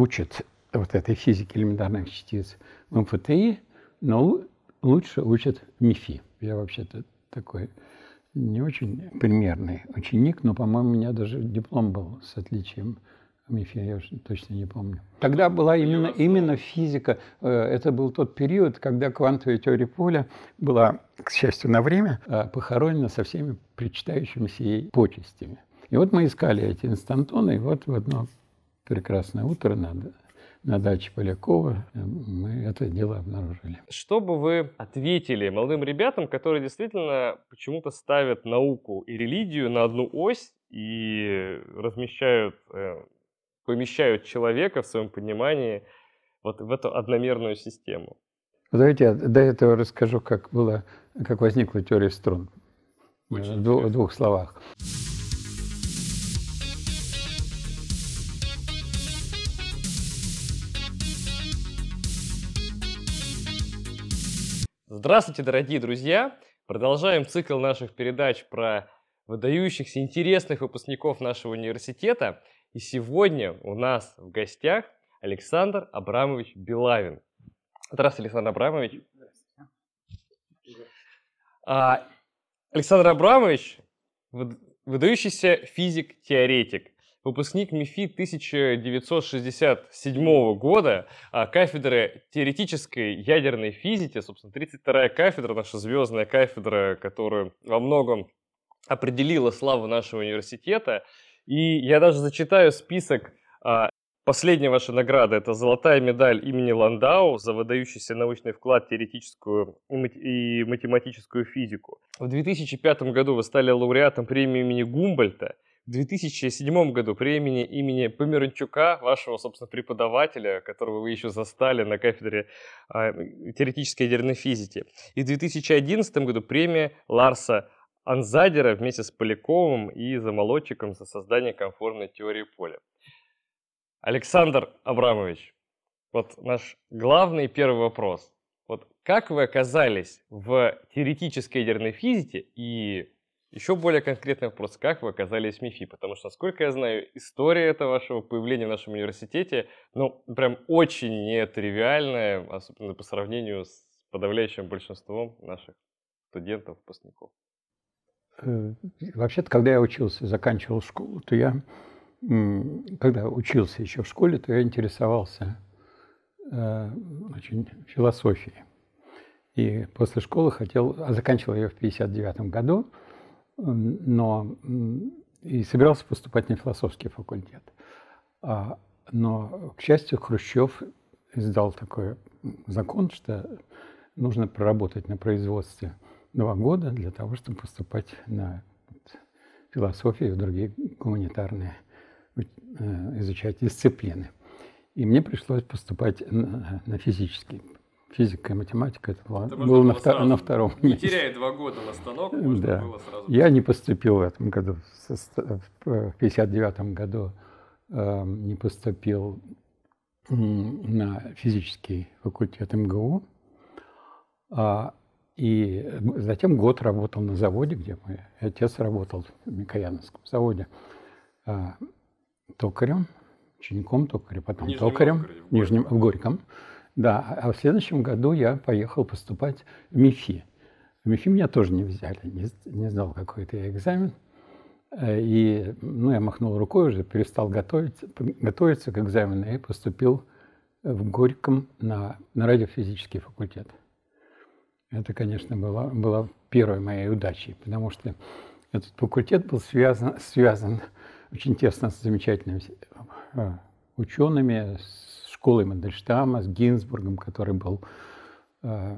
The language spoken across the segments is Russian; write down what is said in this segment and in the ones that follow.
учат вот этой физики элементарных частиц в МФТИ, но лучше учат МИФИ. Я вообще-то такой не очень примерный ученик, но, по-моему, у меня даже диплом был с отличием МИФИ, я уже точно не помню. Тогда была именно, именно физика. Э, это был тот период, когда квантовая теория поля была, к счастью, на время э, похоронена со всеми причитающимися ей почестями. И вот мы искали эти инстантоны, и вот в одно прекрасное утро надо на даче Полякова мы это дело обнаружили. Что бы вы ответили молодым ребятам, которые действительно почему-то ставят науку и религию на одну ось и размещают, э, помещают человека в своем понимании вот в эту одномерную систему? Давайте я до этого расскажу, как было, как возникла теория струн. Очень в двух, двух словах. Здравствуйте, дорогие друзья! Продолжаем цикл наших передач про выдающихся, интересных выпускников нашего университета. И сегодня у нас в гостях Александр Абрамович Белавин. Здравствуйте, Александр Абрамович. Здравствуйте. А, Александр Абрамович – выдающийся физик-теоретик, выпускник МИФИ 1967 года, а кафедры теоретической ядерной физики, собственно, 32-я кафедра, наша звездная кафедра, которая во многом определила славу нашего университета. И я даже зачитаю список а, Последняя ваша награда – это золотая медаль имени Ландау за выдающийся научный вклад в теоретическую и математическую физику. В 2005 году вы стали лауреатом премии имени Гумбольта – 2007 году премии имени Померанчука, вашего, собственно, преподавателя, которого вы еще застали на кафедре э, теоретической ядерной физики. И в 2011 году премия Ларса Анзадера вместе с Поляковым и Замолодчиком за создание комфортной теории поля. Александр Абрамович, вот наш главный первый вопрос. Вот как вы оказались в теоретической ядерной физике и еще более конкретный вопрос, как вы оказались в МИФИ? Потому что, насколько я знаю, история этого вашего появления в нашем университете, ну, прям очень нетривиальная, особенно по сравнению с подавляющим большинством наших студентов, выпускников. Э, вообще-то, когда я учился, заканчивал школу, то я, когда учился еще в школе, то я интересовался э, очень философией. И после школы хотел, а заканчивал ее в 59 году, но и собирался поступать на философский факультет. А, но, к счастью, Хрущев издал такой закон, что нужно проработать на производстве два года для того, чтобы поступать на философию и другие гуманитарные, э, изучать дисциплины. И мне пришлось поступать на, на физический физика и математика, это, это было на, втор- на втором не месте. Не теряя два года на станок, можно да. было сразу... Я не поступил в этом году, в 59 году э, не поступил на физический факультет МГУ, а, и затем год работал на заводе, где мой отец работал в Микояновском заводе а, токарем, учеником токаря, потом токарем, Новгороде, в Нижнем, в Горьком. Да, а в следующем году я поехал поступать в МИФИ. В МИФИ меня тоже не взяли, не, не сдал какой-то я экзамен. Э, и ну, я махнул рукой уже, перестал готовиться, готовиться к экзамену и поступил в Горьком на, на радиофизический факультет. Это, конечно, была, была первой моей удачей, потому что этот факультет был связан, связан очень тесно с замечательными э, учеными, с школой Мандельштама, с Гинзбургом, который был, э,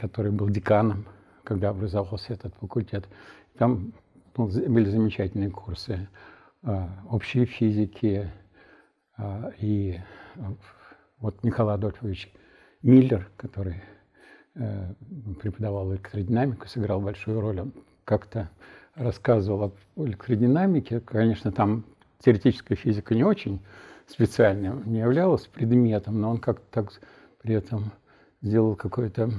который был деканом, когда образовался этот факультет. Там были замечательные курсы э, общей физики. Э, и вот Николай Адольфович Миллер, который преподавал электродинамику, сыграл большую роль. Он как-то рассказывал о электродинамике. Конечно, там теоретическая физика не очень специальным не являлось предметом, но он как-то так при этом сделал какое-то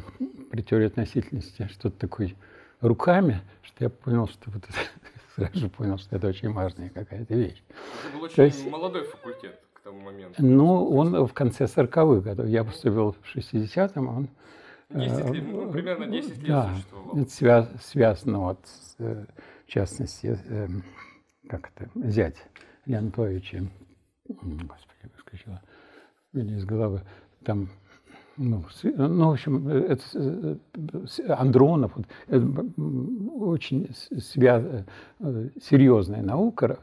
при теории относительности что-то такое руками, что я понял, что вот это, сразу понял, что это очень важная какая-то вещь. Это был очень есть, молодой факультет. тому моменту? Ну, он в конце 40-х годов. Я поступил в 60-м, он... 10 лет, ну, примерно 10 лет да, существовал. Это связ, связано вот, с, в частности, эм, как это, зять Леонтовича, господи, выскочила из головы, там ну, ну, в общем, это, Андронов, это очень связ, серьезная наука,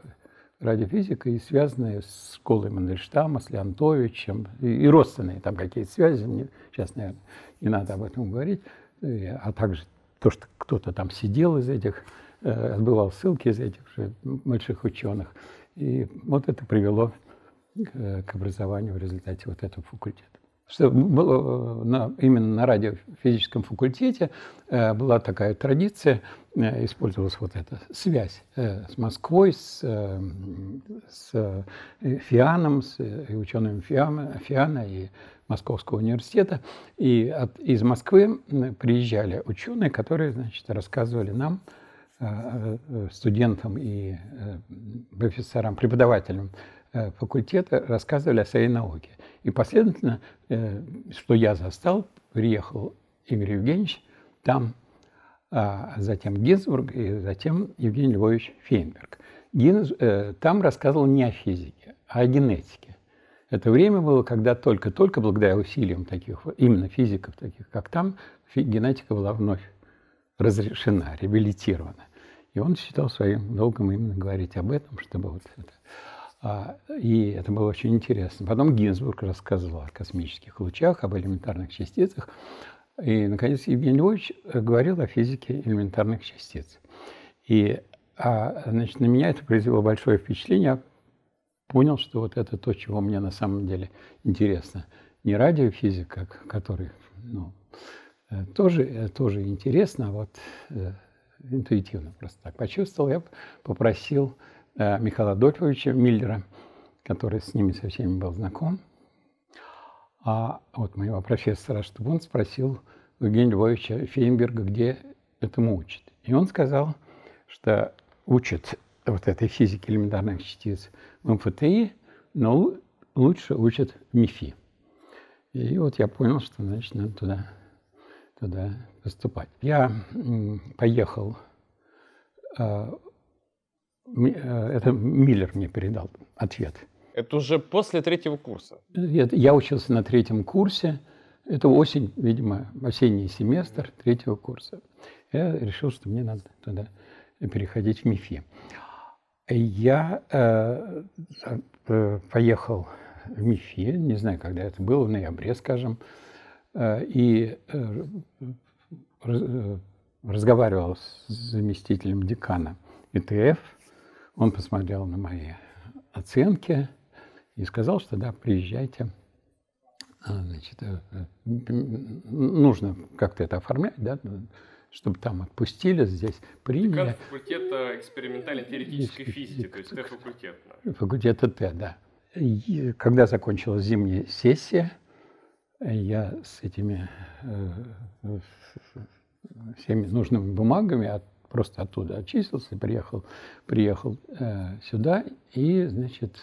радиофизика, и связанная с школой Мандельштама, с Леонтовичем, и, и родственные там какие-то связи, мне, сейчас, наверное, не надо об этом говорить, а также то, что кто-то там сидел из этих, отбывал ссылки из этих же больших ученых. И вот это привело к образованию в результате вот этого факультета что на, именно на радиофизическом факультете э, была такая традиция, э, использовалась вот эта связь э, с Москвой, с, с Фианом, с учеными Фиана, Фиана и Московского университета. И от, из Москвы приезжали ученые, которые значит, рассказывали нам, студентам и профессорам, преподавателям факультета, рассказывали о своей науке. И последовательно, э, что я застал, приехал Игорь Евгеньевич, там а затем Гинзбург и затем Евгений Львович Фейнберг. Гинз, э, там рассказывал не о физике, а о генетике. Это время было, когда только-только, благодаря усилиям таких, именно физиков, таких как там, генетика была вновь разрешена, реабилитирована. И он считал своим долгом именно говорить об этом, чтобы вот это и это было очень интересно. Потом Гинзбург рассказывал о космических лучах, об элементарных частицах. И, наконец, Евгений Львович говорил о физике элементарных частиц. И а, значит, на меня это произвело большое впечатление. Понял, что вот это то, чего мне на самом деле интересно. Не радиофизика, который ну, э, тоже, э, тоже интересно, а вот э, интуитивно просто так почувствовал. Я попросил Михаила Адольфовича Миллера, который с ними со всеми был знаком. А вот моего профессора, чтобы он спросил Евгения Львовича Фейнберга, где этому учат. И он сказал, что учат вот этой физике элементарных частиц в МФТИ, но лучше учат в МИФИ. И вот я понял, что значит надо туда, туда поступать. Я поехал э, Э, это Миллер мне передал ответ. Это уже после третьего курса? Я учился на третьем курсе. Это осень, видимо, осенний семестр третьего курса. Я решил, что мне надо туда переходить в МИФИ. Я э, э, поехал в МИФИ, не знаю, когда это было, в ноябре, скажем, э, и э, э разговаривал с заместителем декана ИТФ – он посмотрел на мои оценки и сказал, что да, приезжайте. А, значит, э, э, нужно как-то это оформлять, да, чтобы там отпустили, здесь приняли. Декан факультета экспериментальной теоретической физики, то есть Т-факультет. Факультет Т, да. И когда закончилась зимняя сессия, я с этими э, всеми нужными бумагами от просто оттуда очистился, приехал, приехал э, сюда и, значит,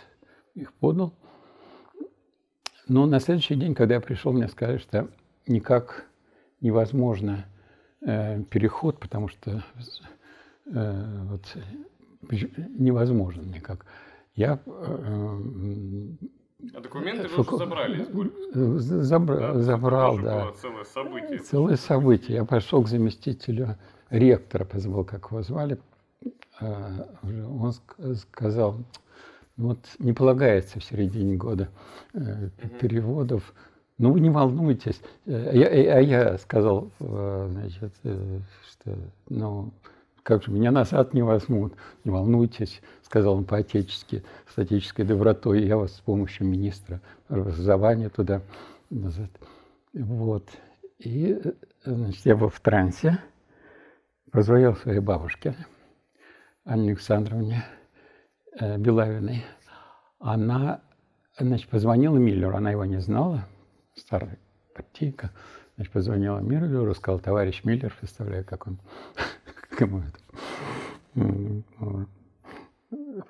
их подал. Но на следующий день, когда я пришел, мне сказали, что никак невозможно э, переход, потому что э, вот, невозможно никак. Я э, а документы вы уже забрали из Забра, да, забрал, да. целое событие. Целое событие. Я пошел к заместителю ректора, позабыл, как его звали, а, он сказал, вот не полагается в середине года э, переводов, ну вы не волнуйтесь. Э, я, а я сказал, э, значит, что, ну, как же меня назад не возьмут, не волнуйтесь, сказал он по-отечески, с отеческой добротой, я вас с помощью министра образования туда назад. Вот. И, значит, я был в трансе, позвонил своей бабушке, Анне Александровне э, Белавиной. Она, значит, позвонила Миллеру, она его не знала, старая партийка. Значит, позвонила Миллеру, сказал, товарищ Миллер, представляю, как он, как ему это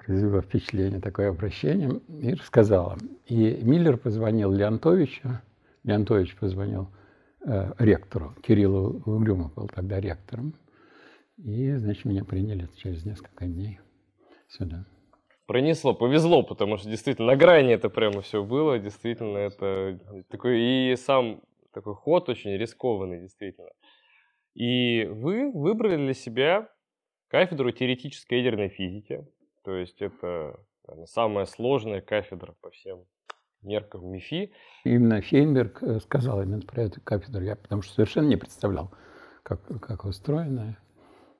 произвело впечатление такое обращение, и рассказала. И Миллер позвонил Леонтовичу, Леонтович позвонил э, ректору, Кириллу Угрюмов был тогда ректором, и, значит, меня приняли через несколько дней сюда. Пронесло, повезло, потому что действительно на грани это прямо все было, действительно это такой и сам такой ход очень рискованный, действительно. И вы выбрали для себя кафедру теоретической ядерной физики, то есть это наверное, самая сложная кафедра по всем меркам МИФИ. Именно Фейнберг э, сказал именно про эту кафедру, я потому что совершенно не представлял, как, как устроена.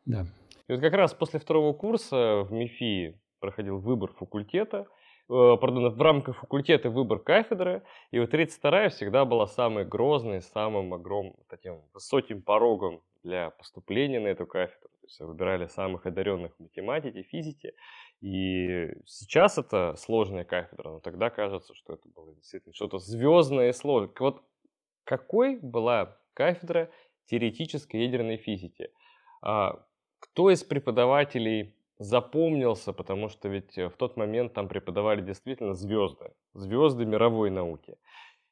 Да. И вот как раз после второго курса в МИФИ проходил выбор факультета, э, пардон, в рамках факультета выбор кафедры, и вот 32-я всегда была самой грозной, самым огромным, таким высоким порогом для поступления на эту кафедру. То есть выбирали самых одаренных в математике, физике. И сейчас это сложная кафедра, но тогда кажется, что это было действительно что-то звездное и сложное. Вот какой была кафедра теоретической ядерной физики? Кто из преподавателей запомнился, потому что ведь в тот момент там преподавали действительно звезды, звезды мировой науки.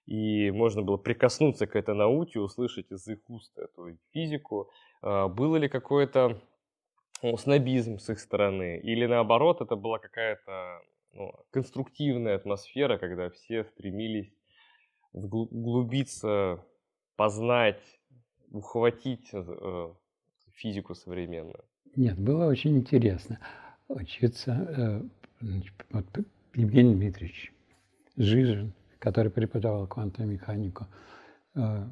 И можно было прикоснуться к этой науке, услышать из их уст эту физику. А, было ли какое-то ну, снобизм с их стороны, или наоборот, это была какая-то ну, конструктивная атмосфера, когда все стремились углубиться, познать, ухватить э, физику современную? Нет, было очень интересно учиться. Э, вот Евгений Дмитриевич Жижин, который преподавал квантовую механику, э,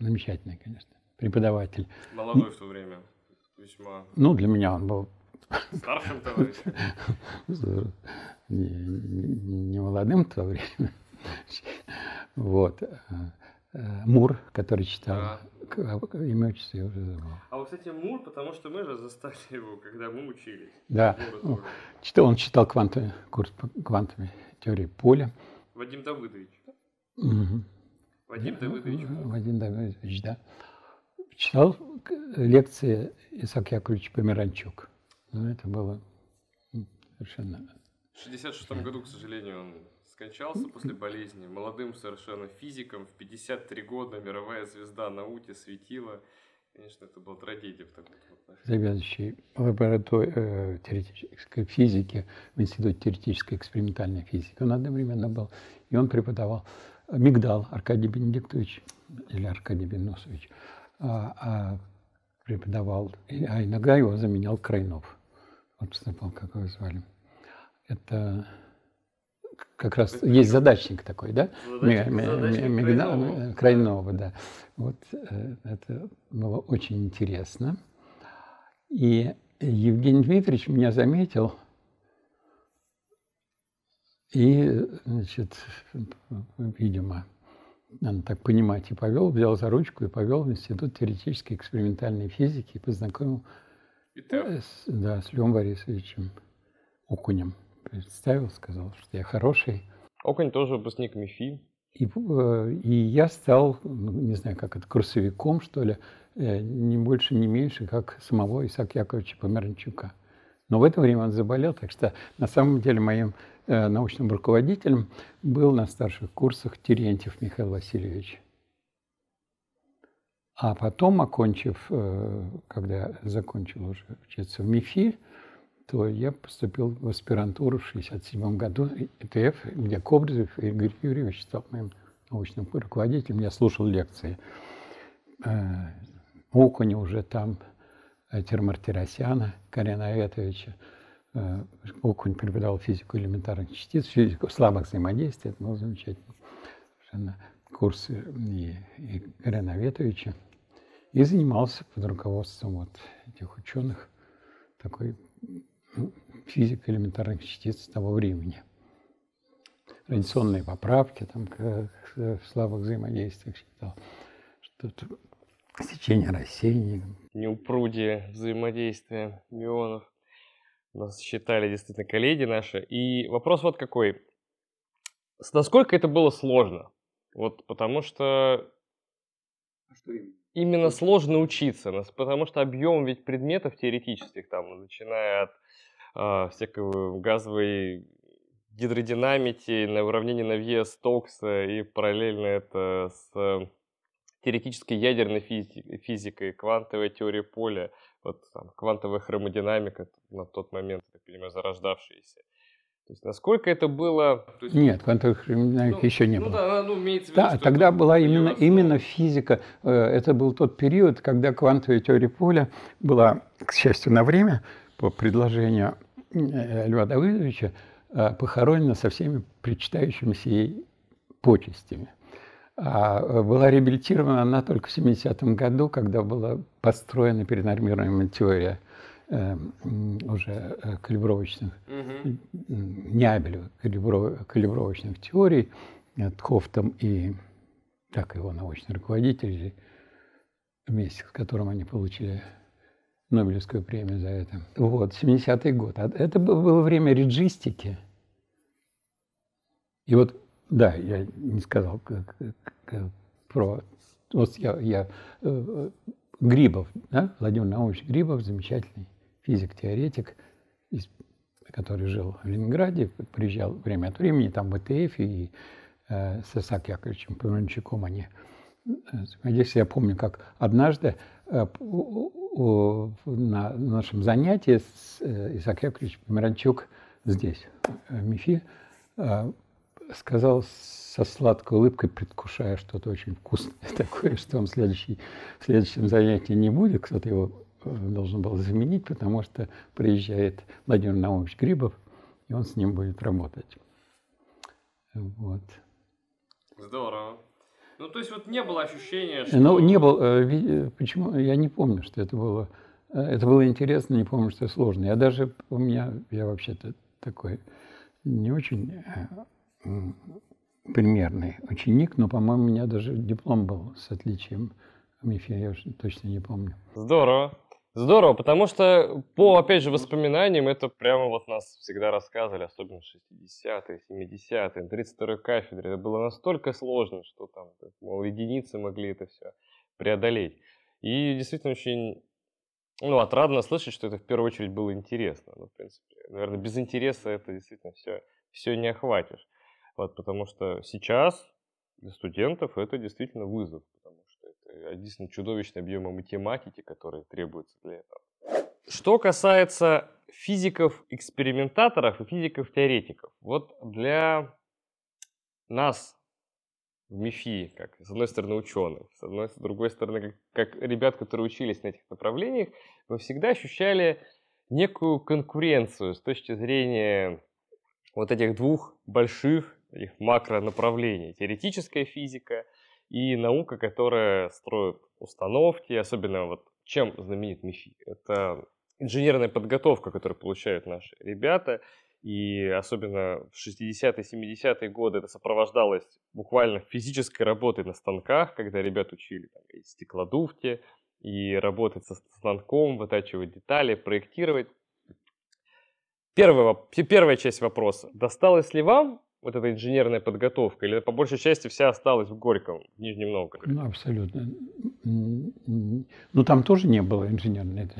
замечательный, конечно, преподаватель. Молодой в то время весьма. Ну, для меня он был старшим товарищем. Не, не, не молодым в то время. Вот. Э, Мур, который читал. Имя отчество я уже забыл. А вот, кстати, Мур, потому что мы же застали его, когда мы учились. Да, читал, он читал квантовый, курс по квантовой теории поля. Вадим Давыдович. Угу. Вадим Давыдович. Вадим Давыдович, да. Читал лекции Исаак Яковлевич Померанчук. Ну, это было совершенно... В 66 году, к сожалению, он скончался после болезни. Молодым совершенно физиком, в 53 года, мировая звезда науки светила. Конечно, это была трагедия в таком Заведующий лабораторией э, теоретической физики в Институте теоретической экспериментальной физики. Он одновременно был, и он преподавал Мигдал Аркадий Бенедиктович или Аркадий Беносович. А, а преподавал, а иногда его заменял Крайнов. Вот забыл, как его звали. Это как раз есть задачник такой, да? Задачник, Крайнова. Да. Вот э, это было очень интересно. И Евгений Дмитриевич меня заметил, и, значит, видимо, надо так понимать, и повел, взял за ручку и повел в Институт теоретической экспериментальной физики и познакомил и с, да, с Львом Борисовичем Окунем. Представил, сказал, что я хороший. Окунь тоже выпускник МИФИ. И, э, и я стал, ну, не знаю, как это, курсовиком, что ли, э, не больше, не меньше, как самого Исаака Яковлевича Померанчука. Но в это время он заболел, так что на самом деле моим э, научным руководителем был на старших курсах Терентьев Михаил Васильевич. А потом, окончив, э, когда закончил уже учиться в МИФИ, то я поступил в аспирантуру в 1967 году ИТФ, где Кобрезов Игорь Юрьевич стал моим научным руководителем. Я слушал лекции. Э, Окуня уже там Айтер Мартиросяна, Карена Аветовича. Э, Окунь преподавал физику элементарных частиц, физику слабых взаимодействий. Это был замечательный курс и, Карена Аветовича. И занимался под руководством вот этих ученых такой ну, физикой элементарных частиц того времени. Радиационные поправки, там, в слабых взаимодействиях считал, что сечение рассеяний. Неупругие взаимодействия мионов. Нас считали действительно коллеги наши. И вопрос вот какой. Насколько это было сложно? Вот потому что... А что именно? Именно сложно учиться, потому что объем ведь предметов теоретических, там, начиная от э, всякой газовой гидродинамики, на уравнении Навье Стокса и параллельно это с теоретической ядерной физикой, физикой квантовой теорией поля, вот там, квантовая хромодинамика на тот момент, так понимаю, зарождавшаяся. То есть насколько это было... Есть, Нет, квантовой хромодинамики ну, еще не ну, было. Да, ну, имеется в виду, да, тогда была именно, именно физика. Э, это был тот период, когда квантовая теория поля была, к счастью, на время, по предложению э, Льва Давыдовича, э, похоронена со всеми причитающимися ей почестями. А э, была реабилитирована она только в 70-м году, когда была построена перенормируемая теория э, уже калибровочных, угу. Нябелева, калибров, калибровочных теорий от Хофтом и так его научный руководитель, вместе с которым они получили Нобелевскую премию за это. Вот, 70-й год. А это было время реджистики. И вот да, я не сказал как, как, про... Вот я, я э, Грибов, да, Владимир Наумович Грибов, замечательный физик-теоретик, который жил в Ленинграде, приезжал время от времени, там в ВТФ и э, с Исаак Яковлевичем Померанчуком они Здесь я помню, как однажды э, на нашем занятии с э, Исаак Яковлевич Померанчук здесь, в МИФИ, сказал со сладкой улыбкой, предвкушая что-то очень вкусное такое, что он в, следующий, в следующем занятии не будет. Кто-то его э, должен был заменить, потому что приезжает Владимир Наумович Грибов, и он с ним будет работать. Вот. Здорово. Ну, то есть вот не было ощущения, что... Ну, не было. Э, почему? Я не помню, что это было. Э, это было интересно, не помню, что сложно. Я даже, у меня, я вообще-то такой не очень примерный ученик, но, по-моему, у меня даже диплом был с отличием МИФИ, я уж точно не помню. Здорово. Здорово, потому что по, опять же, воспоминаниям, это прямо вот нас всегда рассказывали, особенно 60-е, 70-е, 32-й кафедре. Это было настолько сложно, что там, мол, единицы могли это все преодолеть. И действительно очень ну, отрадно слышать, что это в первую очередь было интересно. Ну, в принципе, наверное, без интереса это действительно все, все не охватишь. Вот, потому что сейчас для студентов это действительно вызов, это действительно чудовищный объем математики, который требуется для этого. Что касается физиков-экспериментаторов и физиков-теоретиков, вот для нас в МИФИ, как с одной стороны ученых, с одной с другой стороны как, как ребят, которые учились на этих направлениях, мы всегда ощущали некую конкуренцию с точки зрения вот этих двух больших их макронаправлений. Теоретическая физика и наука, которая строит установки, особенно вот чем знаменит МИФИ. Это инженерная подготовка, которую получают наши ребята, и особенно в 60-е, 70-е годы это сопровождалось буквально физической работой на станках, когда ребят учили там, и стеклодувки, и работать со станком, вытачивать детали, проектировать. Первая, первая часть вопроса. Досталось ли вам вот эта инженерная подготовка? Или по большей части вся осталась в Горьком, в Нижнем Новгороде? Ну, абсолютно. Ну, там тоже не было инженерной.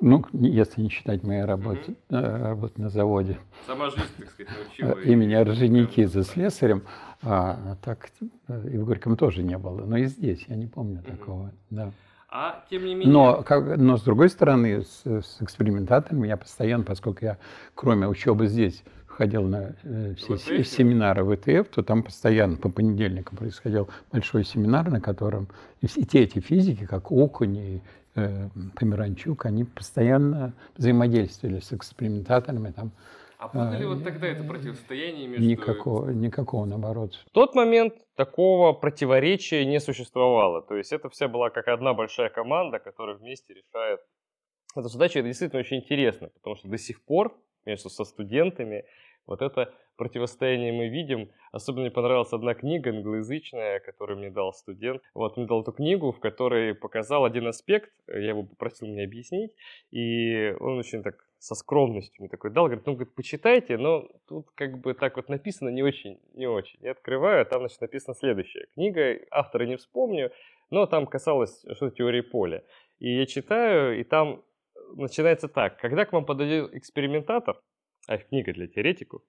Ну, если не считать моей работы, mm-hmm. работы на заводе. Сама жизнь, так сказать, научила. Э, имени Орджоникидзе слесарем. А, а так и в Горьком тоже не было. Но и здесь я не помню такого. Да. А тем не менее... Но, как, но с другой стороны, с, с экспериментаторами я постоянно, поскольку я, кроме учебы здесь, ходил на э, все ВТФ? семинары ВТФ, то там постоянно по понедельникам происходил большой семинар, на котором и все те эти физики, как Окунь и э, Померанчук, они постоянно взаимодействовали с экспериментаторами. Там, а было ли вот тогда это противостояние между... Никакого, никакого, наоборот. В тот момент такого противоречия не существовало. То есть это вся была как одна большая команда, которая вместе решает эту задачу. Это действительно очень интересно, потому что до сих пор между со студентами вот это противостояние мы видим. Особенно мне понравилась одна книга англоязычная, которую мне дал студент. Вот, мне дал эту книгу, в которой показал один аспект, я его попросил мне объяснить, и он очень так со скромностью мне такой дал, говорит, ну, говорит, почитайте, но тут как бы так вот написано не очень, не очень. Я открываю, а там, значит, написано следующее. Книга, автора не вспомню, но там касалось что-то теории поля. И я читаю, и там начинается так. Когда к вам подойдет экспериментатор, а книга для теоретиков,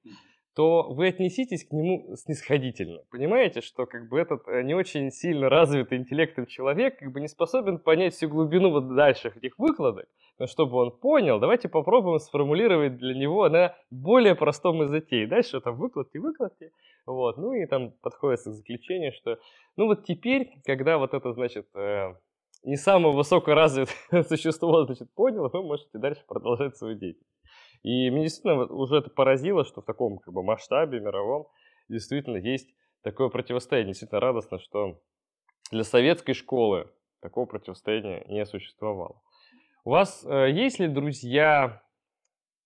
то вы отнеситесь к нему снисходительно. Понимаете, что как бы этот э, не очень сильно развитый интеллектом человек как бы не способен понять всю глубину вот дальших этих выкладок, но чтобы он понял, давайте попробуем сформулировать для него на более простом языке. И дальше там выкладки, выкладки. Вот. Ну и там подходится к заключению, что ну вот теперь, когда вот это, значит, э, не самое высокоразвитое существо, значит, понял, вы можете дальше продолжать свою деятельность. И меня действительно уже это поразило, что в таком как бы, масштабе мировом действительно есть такое противостояние. Действительно радостно, что для советской школы такого противостояния не существовало. У вас э, есть ли друзья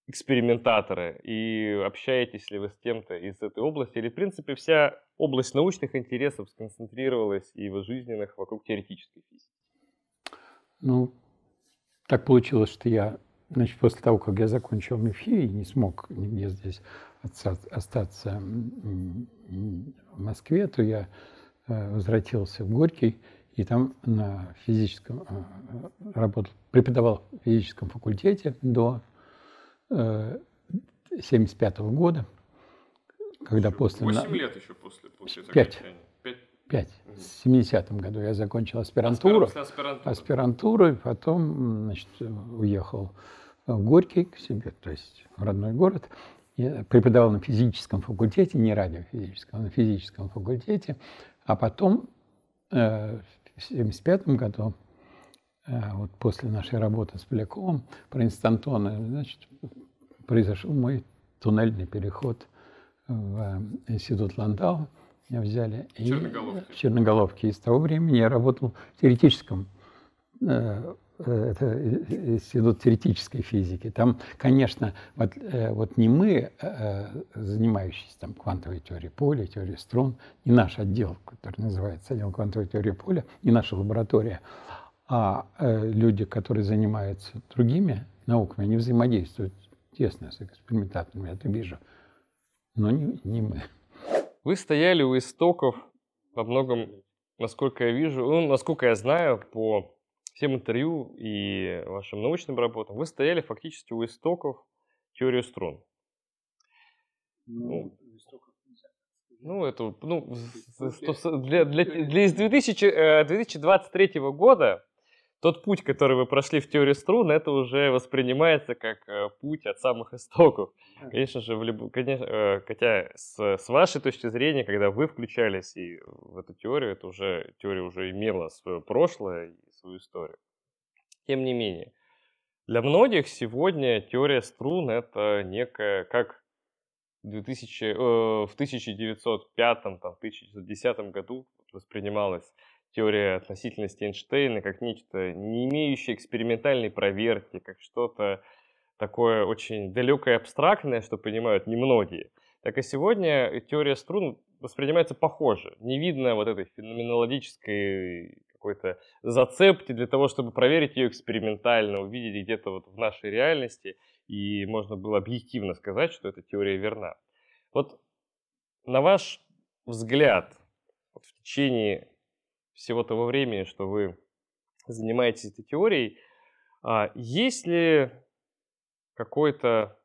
экспериментаторы и общаетесь ли вы с кем-то из этой области? Или, в принципе, вся область научных интересов сконцентрировалась и в жизненных вокруг теоретической физики? Ну, так получилось, что я Значит, после того, как я закончил МИФИ и не смог нигде здесь остаться в Москве, то я э, возвратился в Горький и там на физическом э, работал, преподавал в физическом факультете до 1975 э, года, когда после... 8 лет еще после, после 5. 5. Угу. В 70-м году я закончил аспирантуру. Аспирантура. Аспирантуру, и потом значит, уехал в Горький к себе, то есть в родной город. Я преподавал на физическом факультете, не радиофизическом, а на физическом факультете. А потом э, в 75 году, э, вот после нашей работы с Поляковым про инстантоны, значит, произошел мой туннельный переход в институт Ландау. Меня взяли в Черноголовке. в Черноголовке. И с того времени я работал в теоретическом э, это институт теоретической физики. Там, конечно, вот, э, вот не мы, э, занимающиеся там квантовой теорией поля, теорией струн, не наш отдел, который называется отдел квантовой теории поля, не наша лаборатория, а э, люди, которые занимаются другими науками, они взаимодействуют тесно с экспериментаторами, я это вижу, но не, не мы. Вы стояли у истоков во многом, насколько я вижу, ну, насколько я знаю, по всем интервью и вашим научным работам, вы стояли фактически у истоков теории струн. Ну, ну, это, ну, для, для, для из 2000, 2023 э, года тот путь, который вы прошли в теории струн, это уже воспринимается как э, путь от самых истоков. Конечно же, в люб... конечно, э, хотя с, с вашей точки зрения, когда вы включались и в эту теорию, это уже теория уже имела свое прошлое и свою историю. Тем не менее, для многих сегодня теория струн это некая, как в, 2000, э, в 1905-1910 году воспринималась теория относительности Эйнштейна как нечто, не имеющее экспериментальной проверки, как что-то такое очень далекое и абстрактное, что понимают немногие. Так и сегодня теория струн воспринимается похоже. Не видно вот этой феноменологической какой-то зацепки для того, чтобы проверить ее экспериментально, увидеть где-то вот в нашей реальности, и можно было объективно сказать, что эта теория верна. Вот на ваш взгляд, в течение всего того времени, что вы занимаетесь этой теорией, а, есть ли какой-то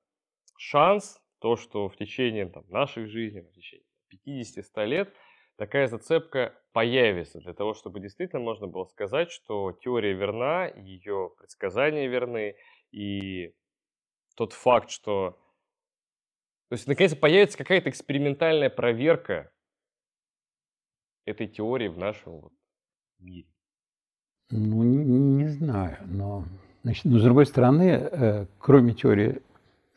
шанс, то, что в течение там, наших жизней, в течение 50-100 лет, такая зацепка появится для того, чтобы действительно можно было сказать, что теория верна, ее предсказания верны, и тот факт, что... То есть, наконец, появится какая-то экспериментальная проверка этой теории в нашем вот мире? Ну, не, не знаю, но, значит, но с другой стороны, э, кроме теории,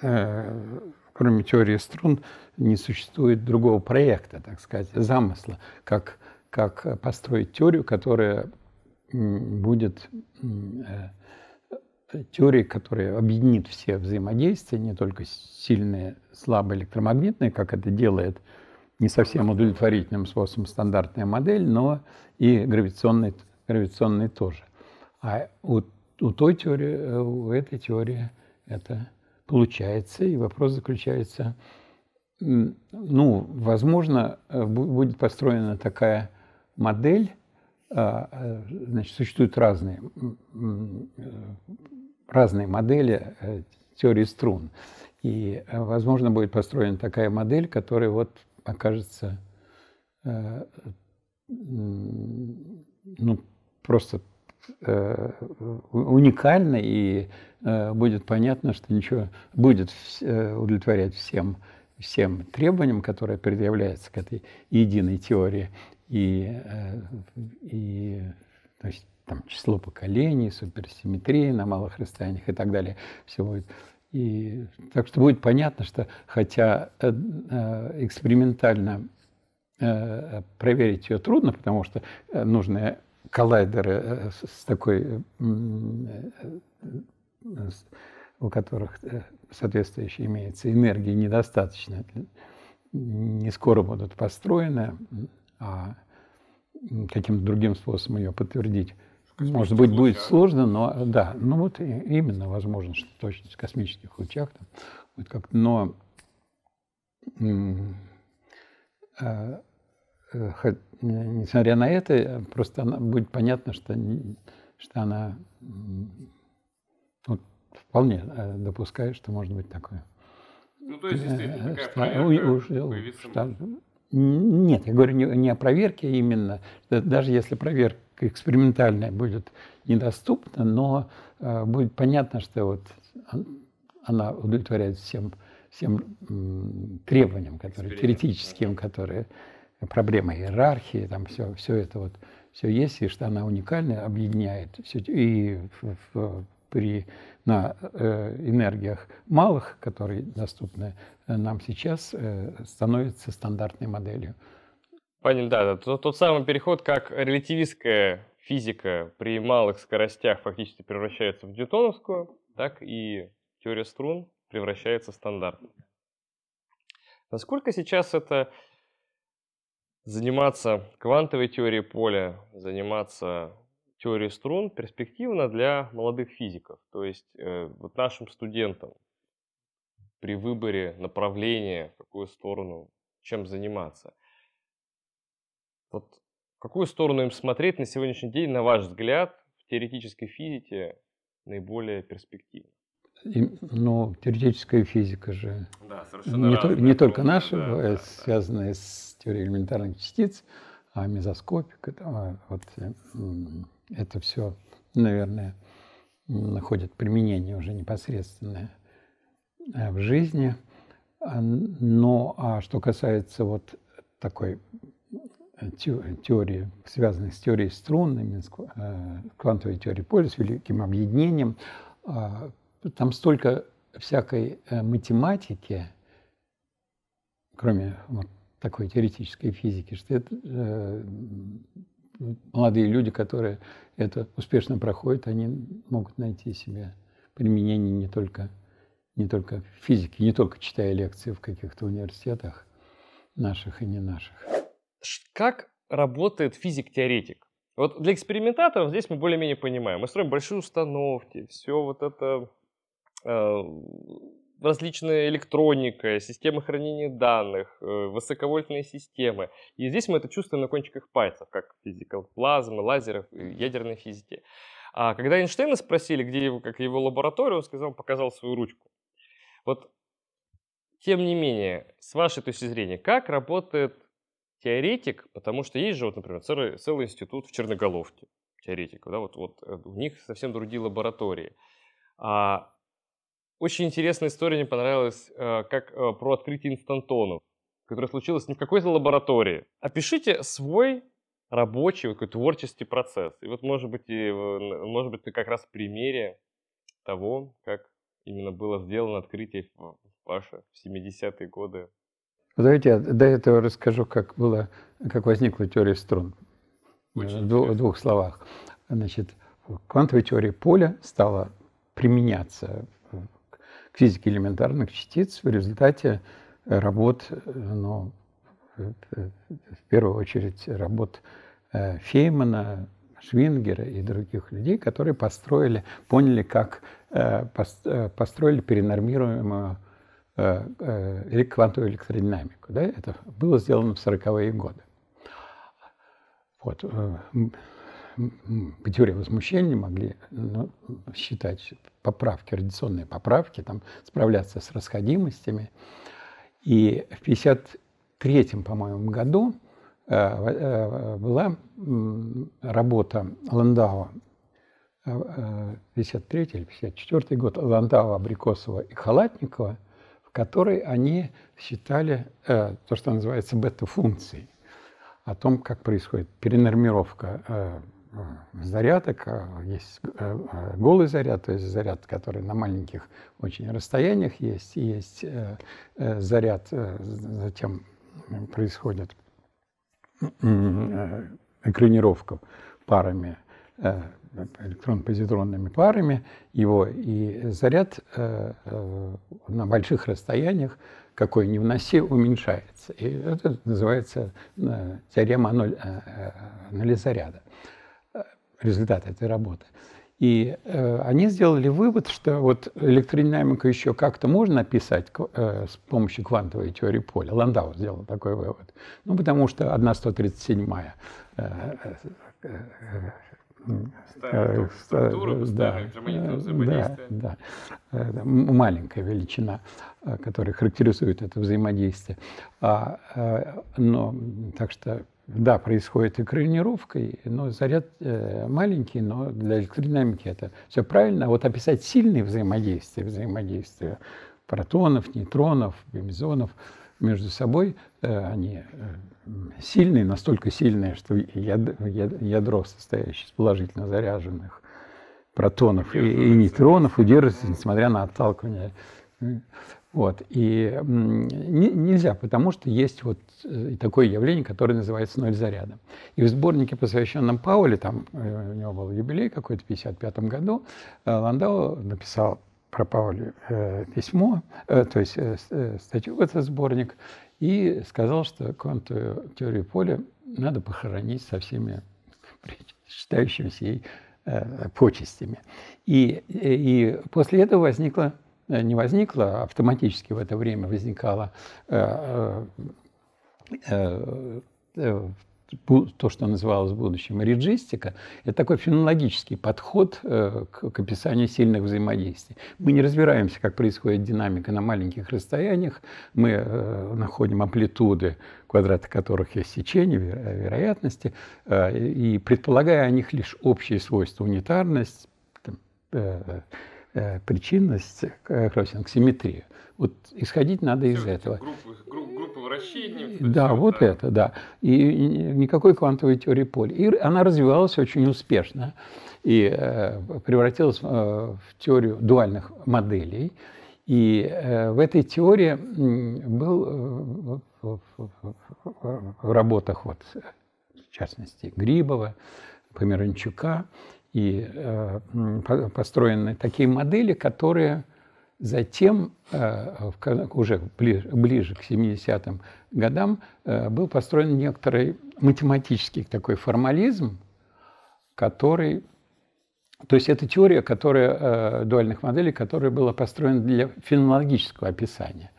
э, кроме теории струн, не существует другого проекта, так сказать, замысла, как, как построить теорию, которая будет э, теорией, которая объединит все взаимодействия, не только сильные, слабые электромагнитные, как это делает не совсем удовлетворительным способом стандартная модель, но и гравитационный, гравитационный тоже. А у, у той теории, э, у этой теории это получается, и вопрос заключается, ну, возможно, э, будет построена такая модель, а, э, значит, существуют разные разные модели теории струн. И, возможно, будет построена такая модель, которая вот окажется ну, просто э, уникально и э, будет понятно, что ничего будет э, удовлетворять всем, всем требованиям, которые предъявляются к этой единой теории. И, э, и то есть, там, число поколений, суперсимметрия на малых расстояниях и так далее. Все будет. И, так что будет понятно, что хотя э, э, экспериментально Э, проверить ее трудно, потому что нужны коллайдеры с такой, у которых соответствующие имеется энергии недостаточно, не скоро будут построены, а каким-то другим способом ее подтвердить. Может быть, будет сложно, но да, ну вот именно возможно, что точно в космических лучах там будет как но Э, несмотря на это, просто она, будет понятно, что, что она вот, вполне э, допускает, что может быть такое. Ну, то есть, действительно, такая что, уже, что, Нет, я говорю не, не о проверке именно. Даже если проверка экспериментальная будет недоступна, но э, будет понятно, что вот она удовлетворяет всем, всем требованиям, которые, теоретическим, которые проблема иерархии, там все, все это вот, все есть, и что она уникальная, объединяет все, и в, в, при, на э, энергиях малых, которые доступны э, нам сейчас, э, становится стандартной моделью. Понятно, да, да. Тот, тот самый переход, как релятивистская физика при малых скоростях фактически превращается в ньютоновскую, так и теория струн превращается в стандартную. Насколько сейчас это заниматься квантовой теорией поля, заниматься теорией струн перспективно для молодых физиков. То есть э, вот нашим студентам при выборе направления, в какую сторону, чем заниматься. Вот в какую сторону им смотреть на сегодняшний день, на ваш взгляд, в теоретической физике наиболее перспективно? И, ну, теоретическая физика же да, не, то, не только наша, да, да, связанная да. с теорией элементарных частиц, а мезоскопика, а, вот, э, это все, наверное, находит применение уже непосредственное э, в жизни. А, но а что касается вот такой э, теории, связанной с теорией струн, квантовой теорией поля, с великим объединением, а, там столько всякой э, математики, кроме вот такой теоретической физики, что это э, молодые люди, которые это успешно проходят, они могут найти себе применение не только, не только в физике, не только читая лекции в каких-то университетах наших и не наших. Как работает физик-теоретик? Вот для экспериментаторов здесь мы более-менее понимаем. Мы строим большие установки, все вот это Э, различная электроника, системы хранения данных, э, высоковольтные системы. И здесь мы это чувствуем на кончиках пальцев, как физика плазмы, лазеров, ядерной физики. А когда Эйнштейна спросили, где его, как его лаборатория, он сказал, показал свою ручку. Вот, тем не менее, с вашей точки зрения, как работает теоретик, потому что есть же, вот, например, целый, целый институт в Черноголовке теоретиков, да, вот, вот э, у них совсем другие лаборатории. А очень интересная история мне понравилась, э, как э, про открытие инстантонов, которое случилось не в какой-то лаборатории. Опишите свой рабочий, такой творческий процесс. И вот, может быть, и, может быть, как раз в примере того, как именно было сделано открытие в ваши в 70-е годы. Давайте я до этого расскажу, как было, как возникла теория струн. в двух, двух словах. Значит, квантовая теория поля стала применяться к физике элементарных частиц в результате работ, ну, в первую очередь работ э, Феймана, Швингера и других людей, которые построили, поняли, как э, э, построили перенормируемую квантовую электродинамику. Да? Это было сделано в 40-е годы. Вот. по теории возмущения могли ну, считать поправки, радиационные поправки, там, справляться с расходимостями. И в 1953, по-моему, году э, э, была работа Ландау, 53 или 54 год, Ландау, Абрикосова и Халатникова, которой они считали то, что называется бета-функцией, о том, как происходит перенормировка зарядок. Есть э, э, голый заряд, то есть заряд, который на маленьких очень расстояниях есть. Есть э, заряд, затем происходит экранировка парами, электрон-позитронными парами его, и заряд на больших расстояниях, какой ни вноси, уменьшается. И это называется теорема ноль, нуля заряда результат этой работы. И э, они сделали вывод, что вот электродинамику еще как-то можно описать э, с помощью квантовой теории поля. Ландау сделал такой вывод. Ну, потому что 1,137 э, э, э, структура, да, да, да, маленькая величина, которая характеризует это взаимодействие. А, но, так что да, происходит экранировка, но заряд э, маленький, но для электродинамики это все правильно. А вот описать сильные взаимодействия, взаимодействия протонов, нейтронов, бемизонов между собой, э, они э, сильные, настолько сильные, что ядро, состоящее из положительно заряженных протонов и, и нейтронов, удерживается, несмотря на отталкивание вот. И не, нельзя, потому что есть вот э, такое явление, которое называется ноль заряда. И в сборнике, посвященном Пауле, там э, у него был юбилей какой-то в 1955 году, э, Ландау написал про Пауля письмо, то есть статью в этот сборник, и сказал, что квантовую теорию поля надо похоронить со всеми считающимися ей почестями. И, и после этого возникла Э, не возникло, а автоматически в это время возникало э, э, то, что называлось в будущем риджистика, это такой фенологический подход к, к описанию сильных взаимодействий. Мы не разбираемся, как происходит динамика на маленьких расстояниях, мы находим амплитуды, квадраты которых есть сечение, вероятности, и предполагая о них лишь общие свойства, унитарность, Э, причинность, кроссинг, симметрию. Вот исходить надо из этого. Группы, группы, вращений. Да, вот да. это, да. И никакой квантовой теории поля. И она развивалась очень успешно и э, превратилась э, в теорию дуальных моделей. И э, в этой теории был в работах, вот, в частности, Грибова, Померанчука, и построены такие модели, которые затем, э, уже ближе, к 70-м годам, э, был построен некоторый математический такой формализм, который то есть это теория которая, дуальных моделей, которая была построена для фенологического описания.